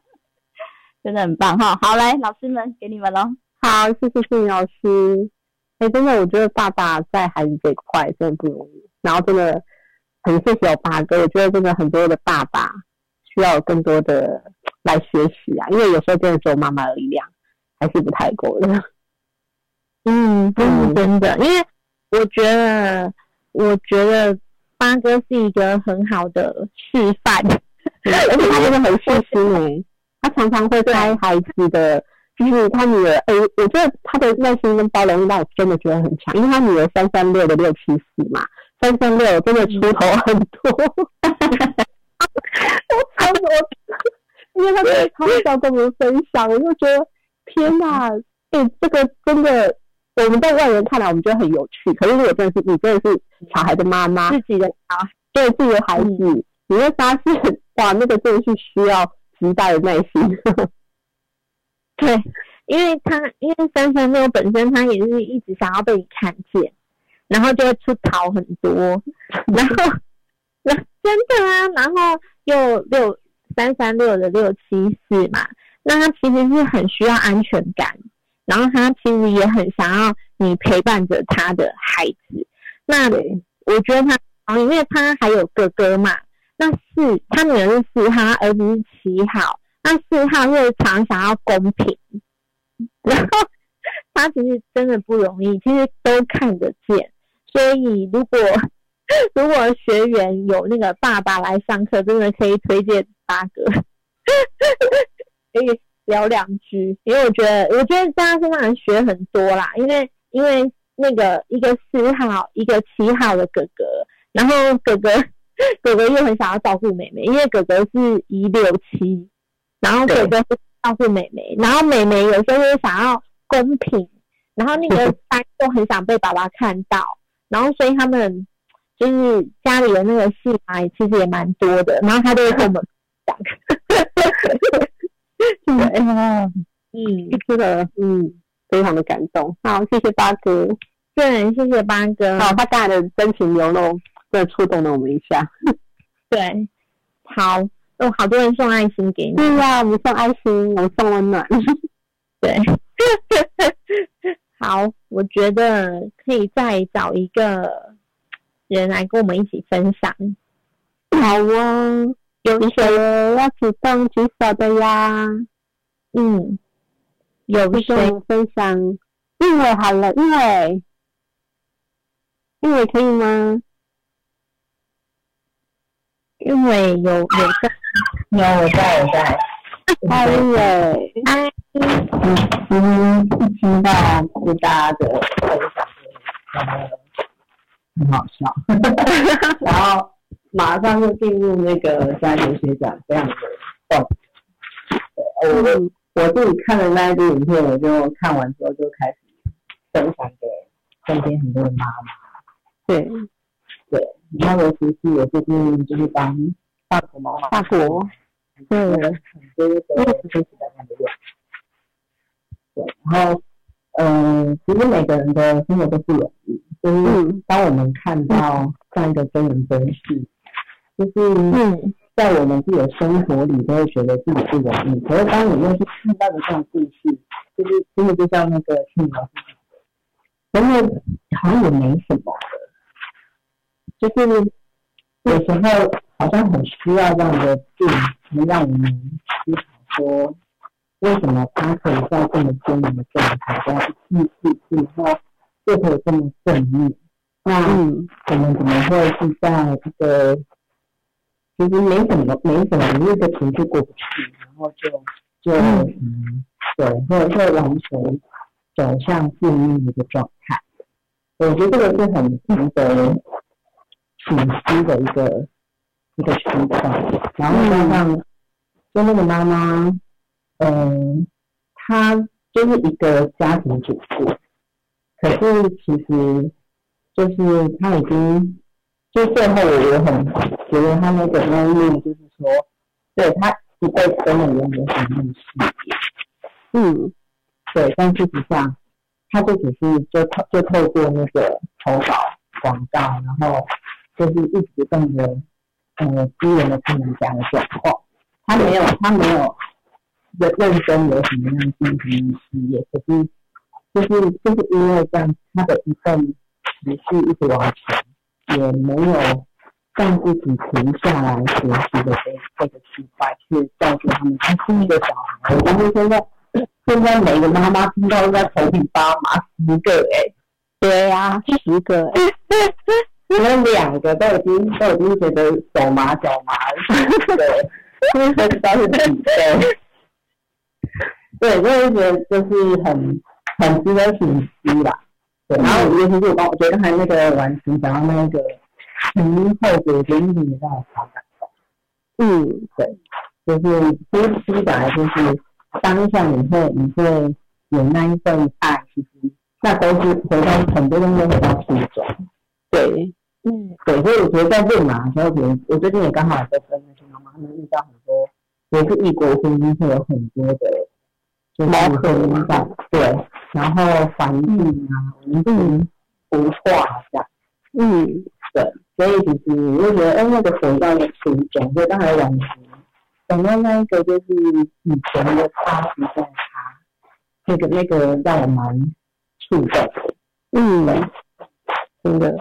真的很棒哈。好，来老师们给你们了。好，谢谢谢老师。哎，真的，我觉得爸爸在孩子这块真的不容易。然后真的很谢谢我八哥，我觉得真的很多的爸爸需要更多的来学习啊，因为有时候真的只有妈妈的力量还是不太够的。嗯，这是真的，因为我觉得，我觉得八哥是一个很好的示范，而且他真的很细心诶，他常常会拍孩子的，就是他女儿，诶，我觉得他的耐心跟包容力，我真的觉得很强，因为他女儿三三六的六七四嘛，三三六真的出头很多，我操我，因为他在超想跟我们分享，我就觉得天哪，哎，这个真的。我们在外人看来，我们觉得很有趣。可是如果真的是你，真的是小孩的妈妈，自己的啊，对自己的孩子，你会发现，哇，那个真的是需要极大的耐心。对，因为他，因为三三六本身他也是一直想要被你看见，然后就会出逃很多，然后，那真的啊，然后又六三三六的六七四嘛，那他其实是很需要安全感。然后他其实也很想要你陪伴着他的孩子，那我觉得他，因为他还有哥哥嘛，那四他女儿是四号，儿子是七号，那四号又常想要公平，然后 他其实真的不容易，其实都看得见，所以如果如果学员有那个爸爸来上课，真的可以推荐八哥，可以。聊两句，因为我觉得，我觉得在他身上能学很多啦。因为，因为那个一个四号，一个七号的哥哥，然后哥哥 哥哥又很想要照顾妹妹，因为哥哥是一六七，然后所以就是告诉妹妹，然后妹妹有时候想要公平，然后那个三都很想被爸爸看到，然后所以他们就是家里的那个戏码其实也蛮多的，然后他都会跟我们讲。对，嗯，真的，嗯，非常的感动。好，谢谢八哥，对，谢谢八哥。好，他带来的真情流露，真的触动了我们一下。对，好，有好多人送爱心给你。对呀，我们送爱心，我们送温暖。对，好，我觉得可以再找一个人来跟我们一起分享。好啊。有谁要主动举手的呀？嗯，有谁分享？因为好了，因为因为可以吗？因为有有在，有我在我在，哎耶，哎，嗯，一听到是大家的分享，很好笑，然后马上就进入那个家庭学长这样的动。对，我我自己看了那一部影片，我就看完之后就开始分享给身边很多的妈妈。对对，然后尤其是我最近就是帮法国妈妈，法国，对，然后，嗯，其实每个人的生活都不容易，就是当我们看到这样一个真人真事，就是在我们自己的生活里都会觉得自己不容易，可是当你又去看到的这种故事，就是真的就像那个庆老师讲的，真的好像也没什么，就是有时候好像很需要这样的病，能让我们思考说，为什么他可以在这么艰难的状态，这样一次次次，然后就可以这么顺利？那嗯我们怎么会是在一个其实没什么没什么，因为这情绪过不去，然后就就嗯对，会会完全走向负面的一个状态。我觉得这个是很值得醒思的一个一个情况，然后加上就那个妈妈，嗯，她就是一个家庭主妇，可是其实就是她已经，就最后我也很觉得她那个那一面就是说，对她一辈子都没有什么事业，嗯。对，但事实上，她就只是就透就透过那个投稿广告，然后就是一直不断的呃支援了他们家的状况。他没有他没有认认真有什么样进行事业，可是就是就是因为这样，他的一份持续一直往前，也没有让自己停下来学习的这这个区块去照顾他们。他是一个小孩，我相信现在。现在每个妈妈听到都在头皮发麻，十个哎、对呀，十个哎，因为两个都已经都已经觉得手麻脚麻了，对，因为都是几倍，对，就是觉得就是很很值得醒思啦。对，然后尤其是我刚我觉得还那个完成讲到那个前因后果，我觉得那个也让我超感动。嗯对，就是夫妻本来就是当下你会你会有那一份爱，其实那都是回到很多东西回到初衷。对，嗯。对，所以我觉得在论马的时候，我我最近也刚好也在跟那些妈妈，他们遇到很多，也是异国婚姻会有很多的，就是磨合婚姻上对，然后环境啊、文字、文化这样，嗯。对，所以其实我就觉得，哎，那个回到了初衷，所以当然完成，讲到那一个就是以前的他不在他，那个那个让我蛮触动的，嗯，真的，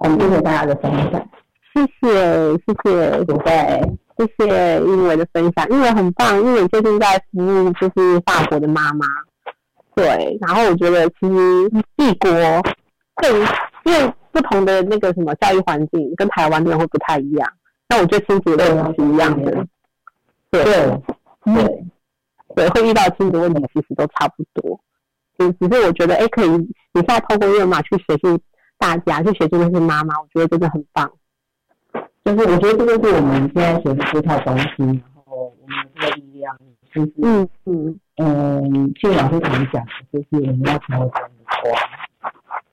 我们谢谢大家的分享，谢谢谢谢不会。谢谢英伟的分享，英伟很棒，英伟最近在服务就是法国的妈妈，对，然后我觉得其实异国更因为不同的那个什么教育环境跟台湾的人会不太一样，那我觉得亲子问题是一样的，对对对，对，会遇到亲子问题其实都差不多，只只是我觉得哎，可以你现在透过热玛去协助大家，去协助那些妈妈，我觉得真的很棒。就是我觉得这就是我们现在学的这套东西，然后我们的这个力量，就是嗯嗯嗯，谢老师常讲的，就是我们要成为别人的光。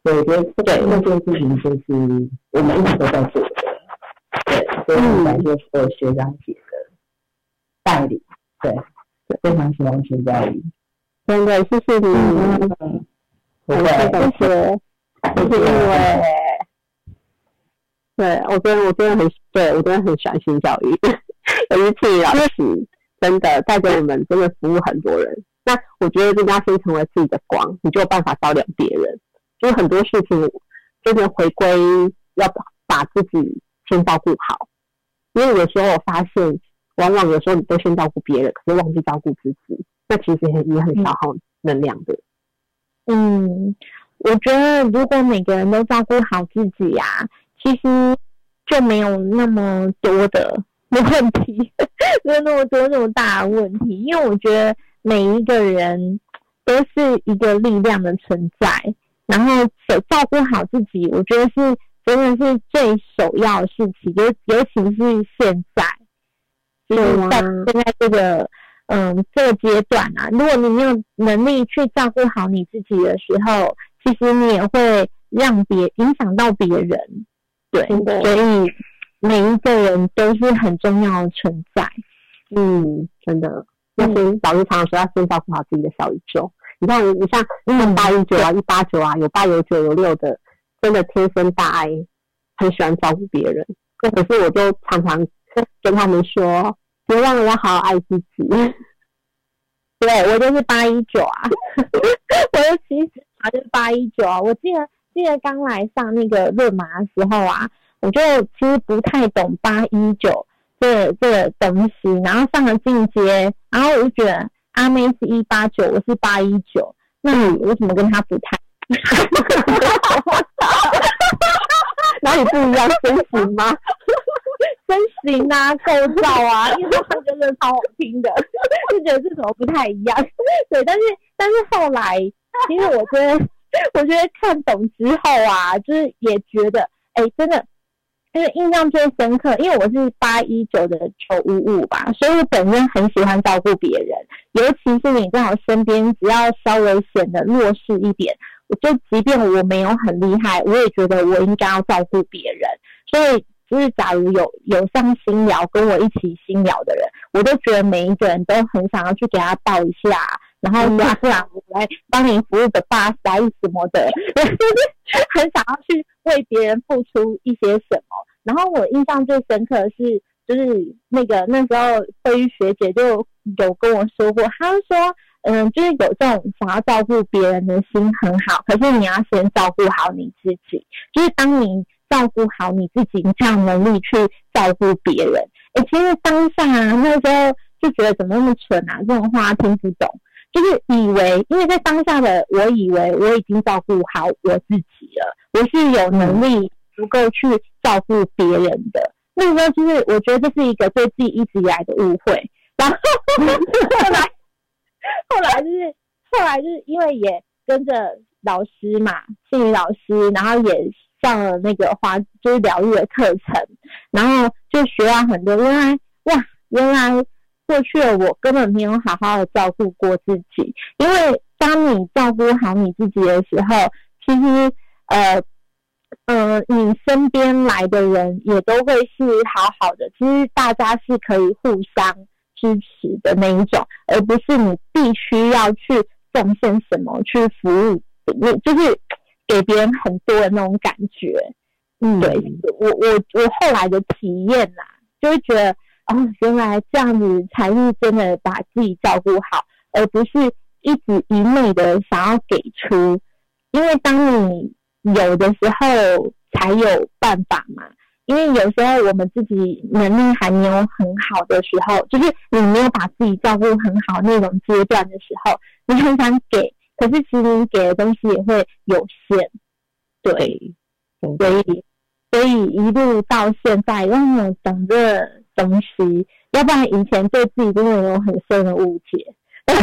对，我觉得这个这件事情就是我们一直都在做的，对，所以我感谢所有学长姐的带领，对，非常喜欢学教育。真的谢谢你，嗯，不感谢感会，谢。谢对我真的我真的很对我真的很喜欢性教育，尤其是老师真的带给我们真的服务很多人。那我觉得真的要先成为自己的光，你就有办法照亮别人。就是很多事情真的回归要把把自己先照顾好，因为有时候我发现，往往有时候你都先照顾别人，可是忘记照顾自己，那其实也很消耗能量的。嗯，我觉得如果每个人都照顾好自己呀，其实就没有那么多的 问题，没有那么多那么大的问题。因为我觉得每一个人都是一个力量的存在，然后手照顾好自己，我觉得是真的是最首要的事情，尤尤其是现在，就是在现在这个。嗯，这个阶段啊，如果你没有能力去照顾好你自己的时候，其实你也会让别影响到别人，对，所以每一个人都是很重要的存在。嗯，真的，那些早日常说要先照顾好自己的小宇宙。你看，你像一八一九啊，一八九啊，有八有九有六的，真的天生大爱，很喜欢照顾别人。那可是我就常常跟他们说。别忘了要好好爱自己。对我就是八一九啊，我的其实啊就是八一九啊。我记得记得刚来上那个热麻的时候啊，我就其实不太懂八一九这这个东西，然后上了进阶，然后我就觉得阿妹是一八九，我是八一九，那你为什么跟她不太？哪里不一样？身形吗？身形啊，构造啊，因为他真的超好听的，就觉得这怎么不太一样？对，但是但是后来，其实我觉得，我觉得看懂之后啊，就是也觉得，哎，真的，因为印象最深刻，因为我是八一九的九五五吧，所以我本身很喜欢照顾别人，尤其是你在我身边，只要稍微显得弱势一点，我就即便我没有很厉害，我也觉得我应该要照顾别人，所以。就是假如有有上新聊跟我一起新聊的人，我都觉得每一个人都很想要去给他抱一下，然后不然我来帮你服务的爸塞什么的，就是 很想要去为别人付出一些什么。然后我印象最深刻的是，就是那个那时候慧玉学姐就有跟我说过，她说，嗯，就是有这种想要照顾别人的心很好，可是你要先照顾好你自己，就是当你。照顾好你自己，你才有能力去照顾别人。哎，其实当下啊，那时候就觉得怎么那么蠢啊，这种话听不懂，就是以为，因为在当下的我以为我已经照顾好我自己了，我是有能力足够去照顾别人的。那个时候，就是我觉得这是一个对自己一直以来的误会。然后后来，后来就是后来就是因为也跟着老师嘛，心理老师，然后也。上了那个花就是疗愈的课程，然后就学到很多。原来哇，原来过去的我根本没有好好的照顾过自己。因为当你照顾好你自己的时候，其实呃呃，你身边来的人也都会是好好的。其实大家是可以互相支持的那一种，而不是你必须要去奉献什么去服务你，就是。给别人很多的那种感觉，嗯，对我我我后来的体验呐，就会觉得哦，原来这样子才是真的把自己照顾好，而不是一直一昧的想要给出。因为当你有的时候才有办法嘛，因为有时候我们自己能力还没有很好的时候，就是你没有把自己照顾很好那种阶段的时候，你很想给。可是，其实你给的东西也会有限，对，所以，所以一路到现在，让我懂这东西，要不然以前对自己真的有很深的误解。然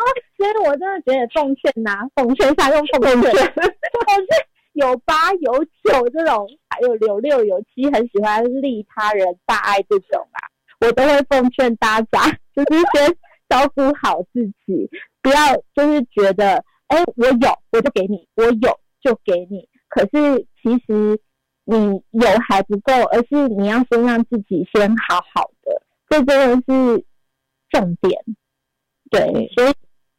后，所以我真的觉得奉劝呐，奉劝下用奉献，奉献有八有九这种，还有有六有七，很喜欢利他人、大爱这种啊，我都会奉劝大家，就是先。照顾好自己，不要就是觉得，哎，我有我就给你，我有就给你。可是其实你有还不够，而是你要先让自己先好好的，这真的是重点。对，所以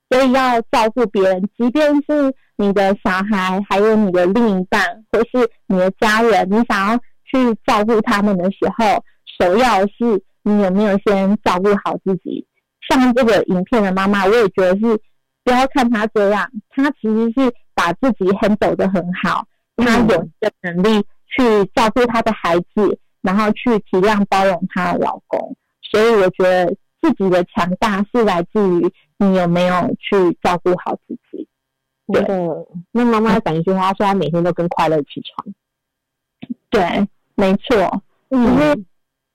所以要照顾别人，即便是你的小孩，还有你的另一半，或是你的家人，你想要去照顾他们的时候，首要是你有没有先照顾好自己。像这个影片的妈妈，我也觉得是不要看她这样，她其实是把自己很走得很好，她有这个能力去照顾她的孩子，然后去体谅包容她的老公。所以我觉得自己的强大是来自于你有没有去照顾好自己。真的。那妈妈讲一句话，说她每天都跟快乐起床。对，没错。嗯，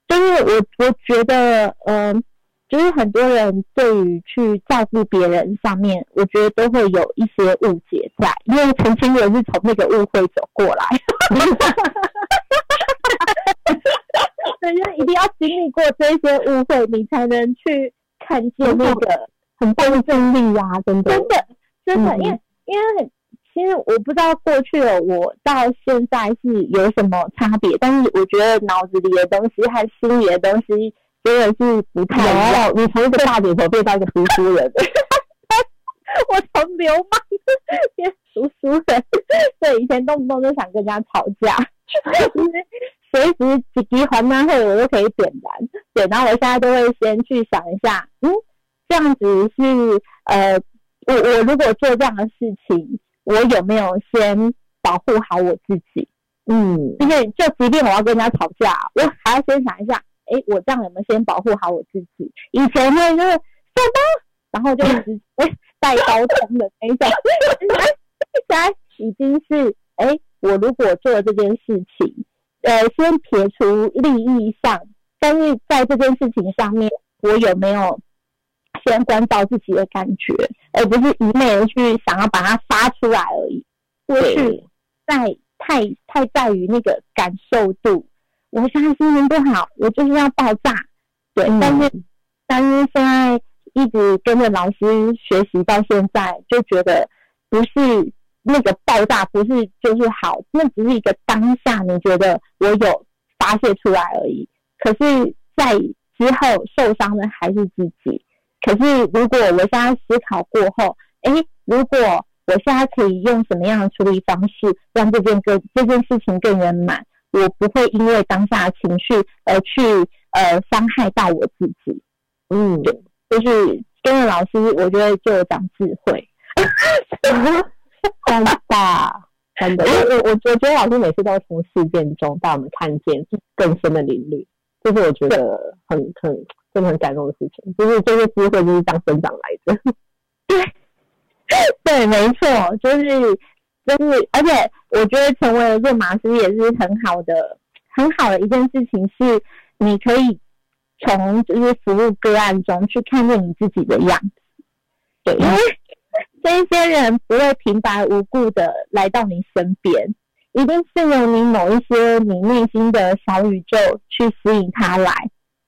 就是我我觉得，嗯，就是很多人对于去照顾别人上面，我觉得都会有一些误解在，因为曾经我是从那个误会走过来。对，就一定要经历过这些误会，你才能去看见那个很大的正力呀！真的，真的，真的，因为因为其实我不知道过去的我到现在是有什么差别，但是我觉得脑子里的东西和心里的东西真的是不太一样。你从一个大姐头变到一个读书人，我从流氓变读书人，对，以前动不动就想跟人家吵架。随时几滴黄丹会我都可以点燃，对，然后我现在都会先去想一下，嗯，这样子是呃，我我如果做这样的事情，我有没有先保护好我自己？嗯，因为就即便我要跟人家吵架，我还要先想一下，哎，我这样有没有先保护好我自己？以前会就是什么，然后就直接带刀冲的那种，现在已经是，哎，我如果做了这件事情。呃，先撇除利益上，但是在这件事情上面，我有没有先关照自己的感觉，而不是一昧的去想要把它发出来而已。过去在太太在于那个感受度，我现在心情不好，我就是要爆炸。对，但是但是现在一直跟着老师学习到现在，就觉得不是。那个爆炸不是就是好，那只是一个当下，你觉得我有发泄出来而已。可是，在之后受伤的还是自己。可是，如果我现在思考过后，哎，如果我现在可以用什么样的处理方式，让这件更这件事情更圆满，我不会因为当下的情绪而去呃伤害到我自己。嗯，对，就是跟着老师，我觉得就有长智慧。真的，真的，我我我我觉得老师每次都从事件中带我们看见更深的领域，这是我觉得很很真的很感动的事情。就是这个机会就是当生长来的，对 对，没错，就是就是，而且我觉得成为论马师也是很好的很好的一件事情，是你可以从就是服务个案中去看见你自己的样子，对，因为。这些人不会平白无故的来到你身边，一定是有你某一些你内心的小宇宙去吸引他来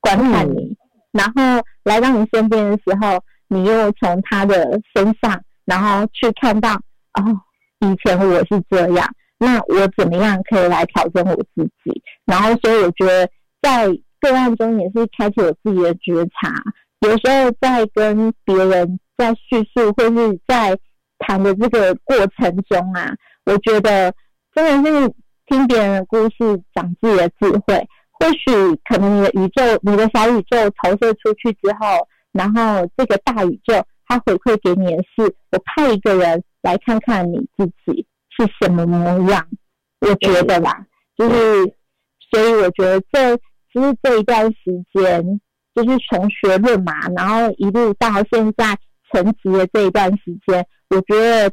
观看你，然后来到你身边的时候，你又从他的身上，然后去看到哦，以前我是这样，那我怎么样可以来调整我自己？然后，所以我觉得在个案中也是开启我自己的觉察，有时候在跟别人。在叙述或是在谈的这个过程中啊，我觉得真的是听别人的故事，长自己的智慧。或许可能你的宇宙，你的小宇宙投射出去之后，然后这个大宇宙它回馈给你的是，我派一个人来看看你自己是什么模样。我觉得啦，就是，所以我觉得这其实这一段时间，就是从学论嘛，然后一路到现在。沉寂的这一段时间，我觉得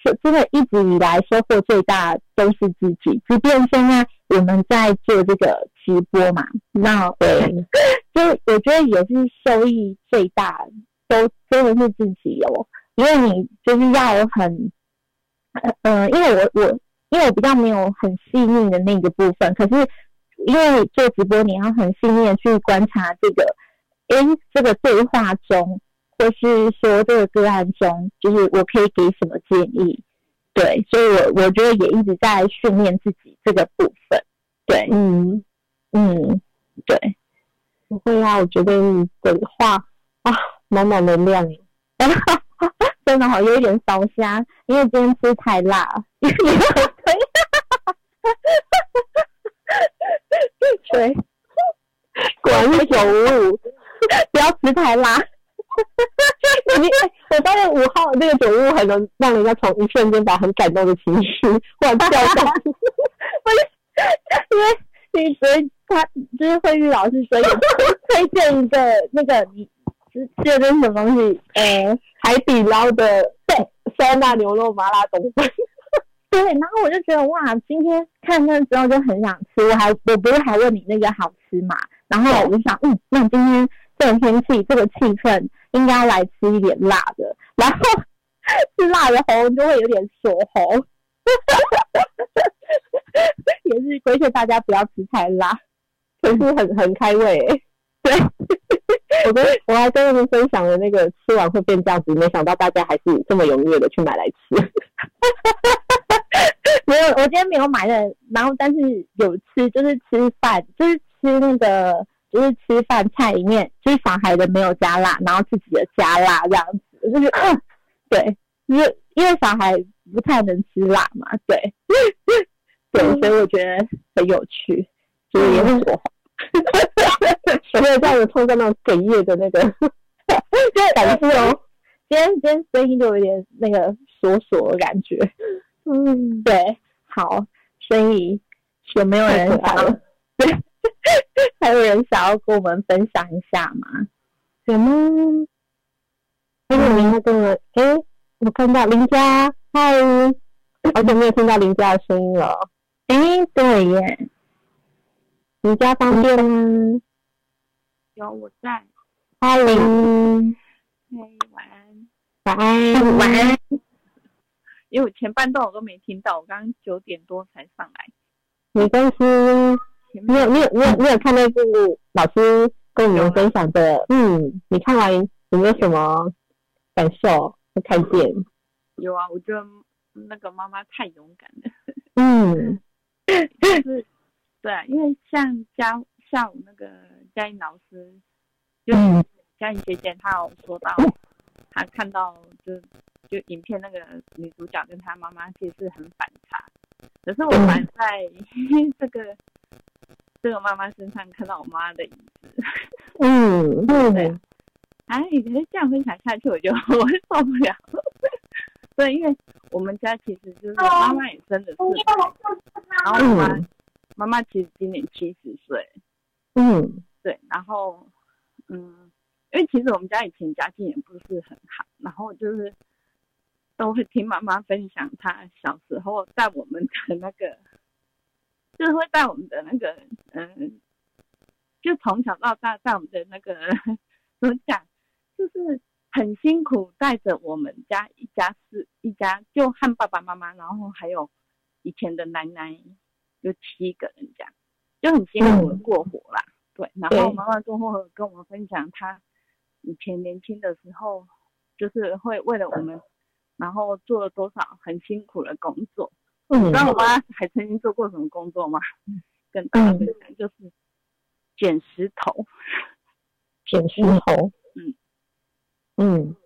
是真的一直以来收获最大都是自己。即便现在我们在做这个直播嘛，那对，就我觉得也是收益最大，都真的是自己哦。因为你就是要很，呃，因为我我因为我比较没有很细腻的那个部分，可是因为做直播，你要很细腻的去观察这个，哎，这个对话中。或是说这个个案中，就是我可以给什么建议？对，所以我我觉得也一直在训练自己这个部分。对，嗯嗯，对，不会啊，我觉得你的话啊，满满能量，真的好有一点烧虾，因为今天吃太辣。对，果然是九五五，不要吃太辣。你我发现五号那个酒屋很能让人家从一瞬间把很感动的情绪忽然掉下，不是因为你所以他就是慧玉老师，所以推荐一个那个你吃吃的是什么东西？呃，海底捞的对酸辣牛肉麻辣冬粉。对，然后我就觉得哇，今天看那之后就很想吃，我还我不是还问你那个好吃嘛？然后我就想，嗯，那今天这个天气，这个气氛，应该来吃一点辣的。然后吃辣的喉咙就会有点锁喉，也是规劝大家不要吃太辣，可是很很开胃。对，我跟我还跟他们分享了那个吃完会变这样子，没想到大家还是这么踊跃的去买来吃。没有，我今天没有买的，然后但是有吃，就是吃饭，就是吃那个，就是吃饭菜里面，就是小孩的没有加辣，然后自己的加辣这样子，就是嗯，对，因为因为小孩不太能吃辣嘛，对，对，所以我觉得很有趣，就是也很火 有没有这样子碰到那种哽咽的那个 感受？今天今天声音就有点那个锁锁的感觉。嗯，对，好，所以有没有人想要？对，还有人想要跟我们分享一下吗？有吗？还有那个，哎，我看到林佳，嗨，好久没有听到林佳的声音了。哎，对耶，林佳方便吗？有我在。哈，林。嘿，晚安。晚安，晚安。因为我前半段我都没听到，我刚刚九点多才上来。没关系，你有你有你有你有看那部老师跟我们分享的？嗯，你看完有没有什么感受？看见？有啊，我觉得那个妈妈太勇敢了。嗯，就是对，因为像下下午那个嘉颖老师，就嘉颖姐姐她有说到，她看到就。就影片那个女主角跟她妈妈其实很反差，可是我反在 这个这个妈妈身上看到我妈的影子。嗯，对。哎，可是这样分享下去，我就 我会受不了。对，因为我们家其实就是妈妈也生的是，然后妈妈妈妈其实今年七十岁。嗯，对，然后嗯，因为其实我们家以前家境也不是很好，然后就是。都会听妈妈分享她小时候带我们的那个，就是会带我们的那个，嗯，就从小到大在我们的那个，怎么讲，就是很辛苦带着我们家一家四一家，就和爸爸妈妈，然后还有以前的奶奶，有七个人家，就很辛苦的过活啦。对，然后妈妈最后跟我们分享她以前年轻的时候，就是会为了我们。然后做了多少很辛苦的工作？你知道我妈还曾经做过什么工作吗？跟大家分享，就是捡石头。捡石头。嗯嗯，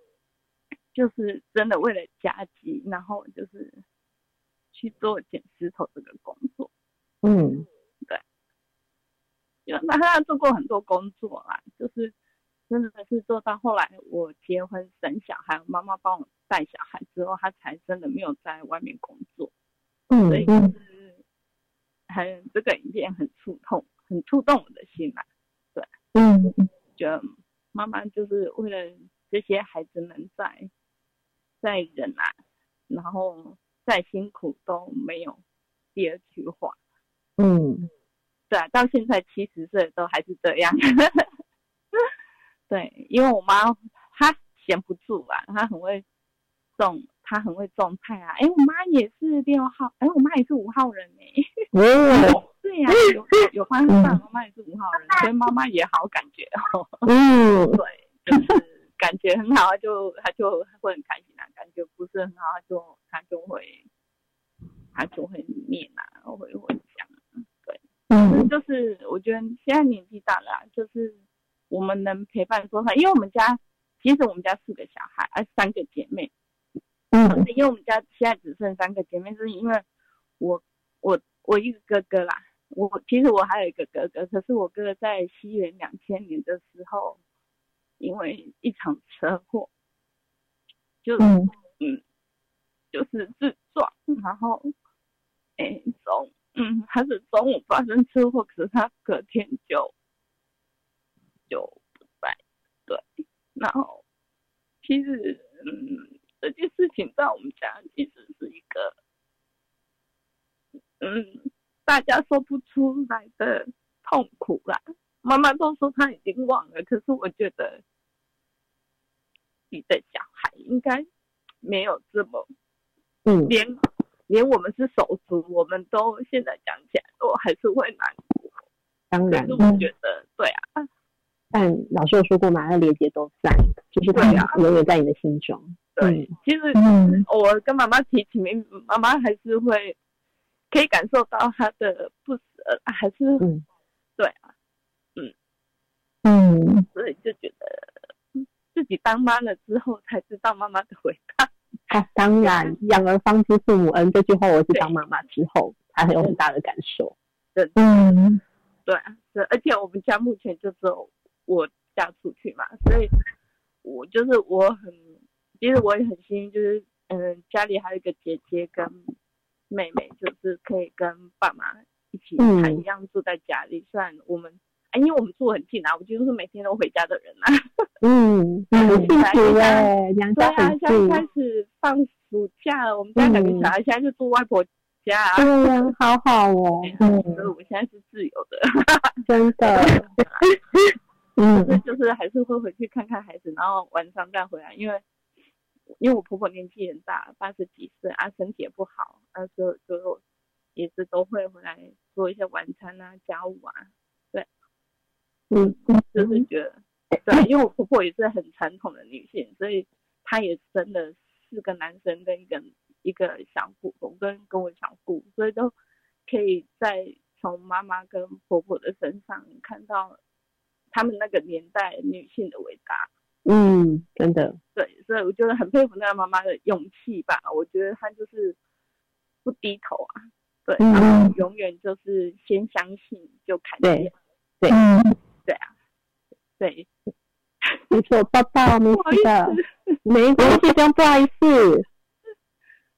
就是真的为了家计，然后就是去做捡石头这个工作。嗯，对。因为他做过很多工作啦，就是真的是做到后来我结婚生小孩，妈妈帮我。带小孩之后，他才真的没有在外面工作，嗯，所以就是很这个影片很触痛，很触动我的心啦，对，嗯，觉得妈妈就是为了这些孩子们在在忍啊，然后再辛苦都没有第二句话，嗯，对啊，到现在七十岁都还是这样，对，因为我妈她闲不住啊，她很会。种她很会种菜啊！哎，我妈也是六号，哎，我妈也是五号人呢。哦，对呀，有有发现妈妈也是五号人，所以妈妈也好感觉哦。嗯，对，就是感觉很好，就她就会很开心啊。感觉不是很好，他就她就会她就会念啊，会会嗯，就是我觉得现在年纪大了，就是我们能陪伴多少？因为我们家其实我们家四个小孩，啊，三个姐妹。嗯，因为我们家现在只剩三个姐妹，是因为我我我一个哥哥啦，我其实我还有一个哥哥，可是我哥哥在西元两千年的时候，因为一场车祸，就嗯嗯，就是自撞，然后哎中嗯他是中午发生车祸，可是他隔天就就不在，对，然后其实。嗯，这件事情在我们家其实是一个，嗯，大家说不出来的痛苦啦。妈妈都说她已经忘了，可是我觉得你的小孩应该没有这么，嗯，连连我们是手足，我们都现在讲起来，我还是会难过。当然。可是，我觉得，对啊，但老师有说过嘛，那连接都在，就是永远在你的心中。对，其实嗯。我跟妈妈提起名，妈妈还是会可以感受到她的不舍，还是、嗯。对啊，嗯。嗯。所以就觉得嗯自己当妈了之后才知道妈妈的伟大。啊，当然，养儿方知父母恩这句话，我是当妈妈之后才很有很大的感受。嗯对啊，是，而且我们家目前就只有我嫁出去嘛，所以我就是我很，其实我也很幸运，就是嗯，家里还有一个姐姐跟妹妹，就是可以跟爸妈一起嗯还一样住在家里。虽然我们，哎，因为我们住很近啊，我几乎是每天都回家的人啊。嗯，很幸福哎，娘对啊，家很现在开近。始放暑假了，我们家两个小孩现在就住外婆家啊。对呀，好好哦，嗯，所以我现在是自由的。真的。可是嗯就是还是会回去看看孩子，然后晚上再回来，因为因为我婆婆年纪很大，八十几岁啊，身体也不好，啊，所以就也是都会回来做一些晚餐啊、家务啊，嗯就是觉得对，因为我婆婆也是很传统的女性，所以她也生了四个男生跟一个一个小姑，我跟跟我小姑，所以都可以在从妈妈跟婆婆的身上看到他们那个年代女性的伟大。嗯，真的。对，所以我觉得很佩服那个妈妈的勇气吧。我觉得她就是不低头啊，对，嗯然后永远就是先相信就看见，对嗯对啊，对，没错，抱抱，没事的，没关系，不用不好意思。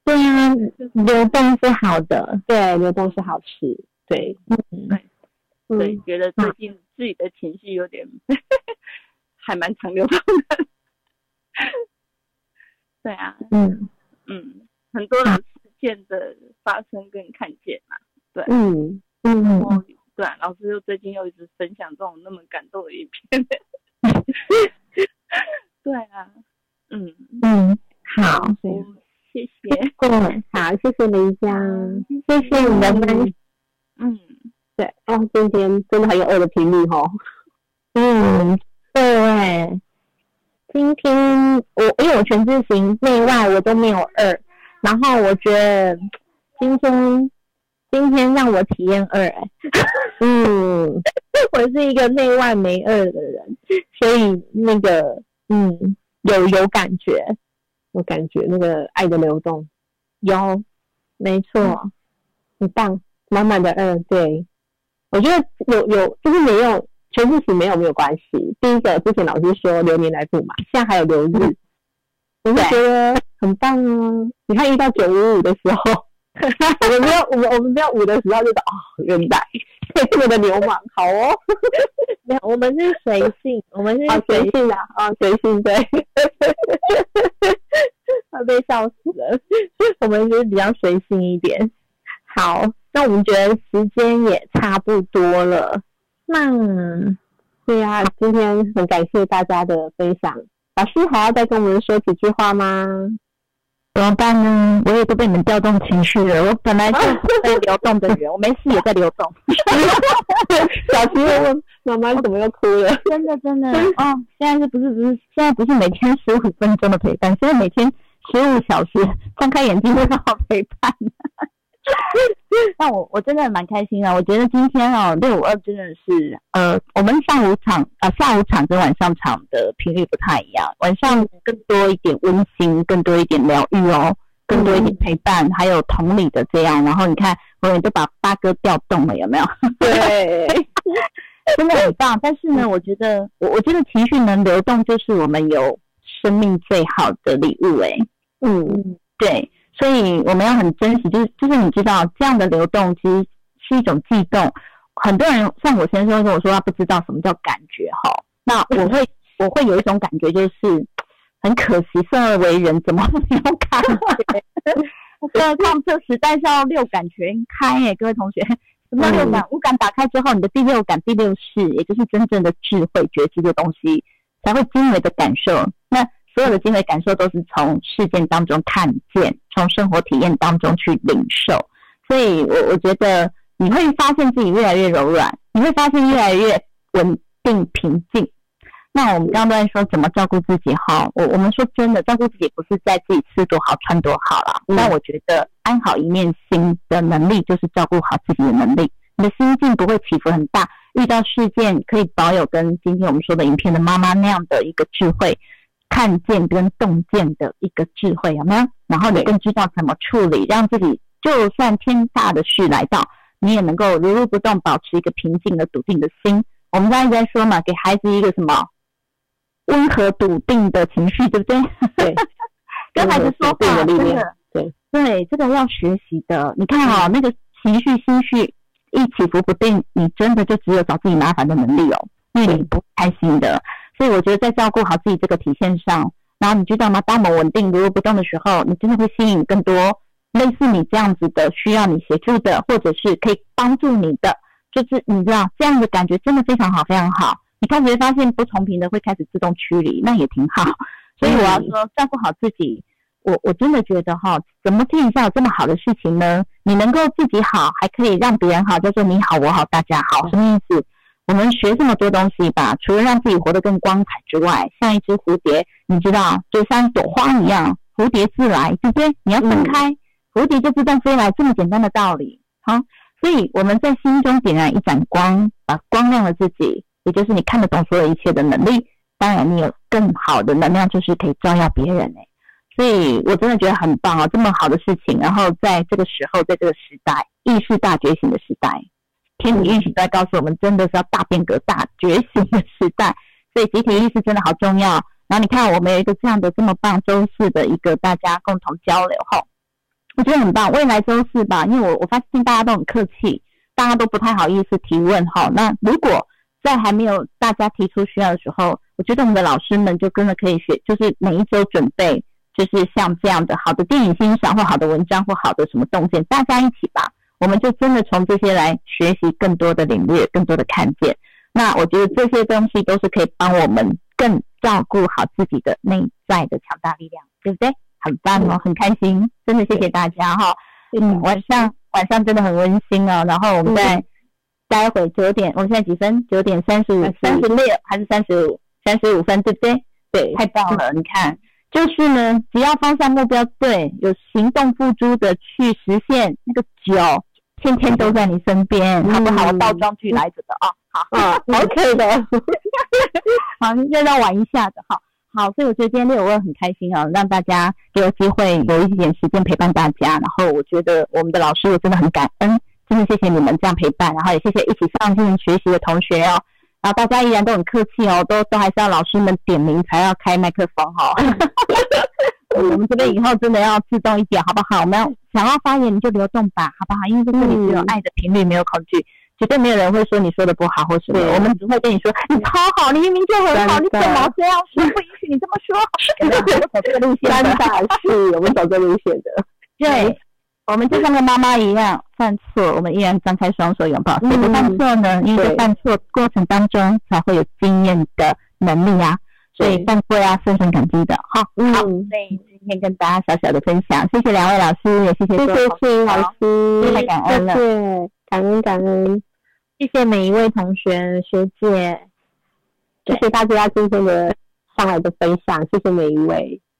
对啊，流动是好的，对，流动是好事，对，嗯，对，嗯，觉得最近自己的情绪有点 还蛮长流动的。对啊，嗯。嗯，很多的事件的发生跟看见嘛，对。嗯嗯。然后老师又最近又一直分享这种那么感动的影片。对啊，嗯，嗯，好，我谢谢，对，好，谢谢林佳，谢谢你的分享。嗯，对，哦，今天真的很有二的频率哦。嗯，对。今天我因为我全字型内外我都没有二，然后我觉得今天今天让我体验二、哎，嗯，我是一个内外没二的人，所以那个嗯有有感觉，有感觉那个爱的流动，有，没错，很棒。满满的二，对，我觉得有有就是没有全部是没有没有关系。第一个之前老师说流年来不嘛，现在还有流日，我就觉得很棒啊！你看遇到九五五的时候，我们没有我们我们没有五的时候就说哦，原来这么的流氓，好哦，没有，我们是随性，我们是好随性啊，啊随性对，会被笑死了。我们就是比较随性一点。好，那我们觉得时间也差不多了。那对啊，今天很感谢大家的分享。老师还要再跟我们说几句话吗？怎么办呢？我也都被你们调动情绪了。我本来就是 在流动的人，我没事也在流动。小时候问妈妈你怎么又哭了？真的真的哦，现在是不是不是现在不是每天十五分钟的陪伴，现在每天十五小时，张开眼睛就是好陪伴。但我我真的蛮开心的，我觉得今天哦六五二真的是呃，我们上午场啊、呃、下午场跟晚上场的频率不太一样，晚上更多一点温馨，更多一点疗愈哦，更多一点陪伴，还有同理的这样。然后你看，我们都把八哥调动了，有没有？对，真的很棒。但是呢，我觉得我我觉得情绪能流动，就是我们有生命最好的礼物、欸。嗯，对，所以我们要很珍惜，就是就是你知道这样的流动其实是一种悸动。很多人像我先生跟我说，他不知道什么叫感觉哈。那我会我会有一种感觉，就是很可惜，生而为人怎么没有感觉？更何况这时代是要六感全开哎，各位同学，什么叫六感？五感打开之后，你的第六感、第六识，也就是真正的智慧觉知的东西，才会精微的感受。那所有的经历感受都是从事件当中看见，从生活体验当中去领受。所以，我我觉得你会发现自己越来越柔软，你会发现越来越稳定平静。那我们刚刚都在说怎么照顾自己哈，我我们说真的，照顾自己不是在自己吃多好穿多好啦。但我觉得安好一面心的能力，就是照顾好自己的能力。你的心境不会起伏很大，遇到事件可以保有跟今天我们说的影片的妈妈那样的一个智慧，看见跟洞见的一个智慧有没有？然后你更知道怎么处理，让自己就算天大的事来到，你也能够如如不动，保持一个平静的笃定的心。我们刚才在说嘛，给孩子一个什么？温和笃定的情绪，对不对？对，跟孩子说话，真的，对对，这个要学习的。你看哦，那个情绪、心绪一起伏不定，你真的就只有找自己麻烦的能力哦，因为你不开心的。所以我觉得在照顾好自己这个体现上，然后你知道吗？当我们稳定、如如不动的时候，你真的会吸引更多类似你这样子的需要你协助的，或者是可以帮助你的，就是你知道这样的感觉真的非常好，非常好。你开始发现不同频的会开始自动驱离，那也挺好。所以我要说，照顾好自己，我我真的觉得哈，怎么天底下有这么好的事情呢？你能够自己好，还可以让别人好，叫做你好我好大家好，什么意思？我们学这么多东西吧，除了让自己活得更光彩之外，像一只蝴蝶，你知道，就像一朵花一样，蝴蝶自来，对不对？你要分开，蝴蝶就自动飞来，这么简单的道理。好，所以我们在心中点燃一盏光，把光亮了自己。也就是你看得懂所有一切的能力，当然你有更好的能量，就是可以照耀别人哎。所以我真的觉得很棒啊，这么好的事情，然后在这个时候，在这个时代，意识大觉醒的时代，天体运行在告诉我们，真的是要大变革、大觉醒的时代。所以集体意识真的好重要。然后你看，我们有一个这样的这么棒周四的一个大家共同交流哈，我觉得很棒。未来周四吧，因为我我发现大家都很客气，大家都不太好意思提问哈。那如果在还没有大家提出需要的时候，我觉得我们的老师们就真的可以学，就是每一周准备，就是像这样的好的电影欣赏或好的文章或好的什么洞见，大家一起吧，我们就真的从这些来学习更多的领略，更多的看见。那我觉得这些东西都是可以帮我们更照顾好自己的内在的强大力量，对不对？很棒哦，很开心，真的谢谢大家哈。嗯，晚上晚上真的很温馨哦，然后我们在。待会九点，我们现在几分？九点三十五、三十六还是三十五？三十五分，对不对？对，太棒了！你看，就是呢，只要方向目标对，有行动付诸的去实现，那个九天天都在你身边，好不好？我倒装句来着的啊，好啊，OK 的，好，要要玩一下的，哈好，所以我觉得今天六五二很开心啊，让大家给我机会有一点时间陪伴大家，然后我觉得我们的老师我真的很感恩。真的谢谢你们这样陪伴，然后也谢谢一起上进学习的同学哦。然后大家依然都很客气哦，都都还是要老师们点名才要开麦克风哈。我们这边以后真的要自动一点，好不好？我们要想要发言你就流动吧，好不好？因为这里只有爱的频率，没有恐惧，绝对没有人会说你说的不好或什么。我们只会跟你说你超好，你明明就很好，你怎么这样说？不允许你这么说。我们走这个路线，三大是我们走这路线的，对。我们就像个妈妈一样，犯错我们依然张开双手拥抱。谁不犯错呢？因为在犯错过程当中才会有经验的能力啊。所以犯错呀，深深感激的。好，好，所以今天跟大家小小的分享，谢谢两位老师，也谢谢谢谢老师，太感恩了，感恩感恩，谢谢每一位同学学姐，谢谢大家今天的上来的分享，谢谢每一位。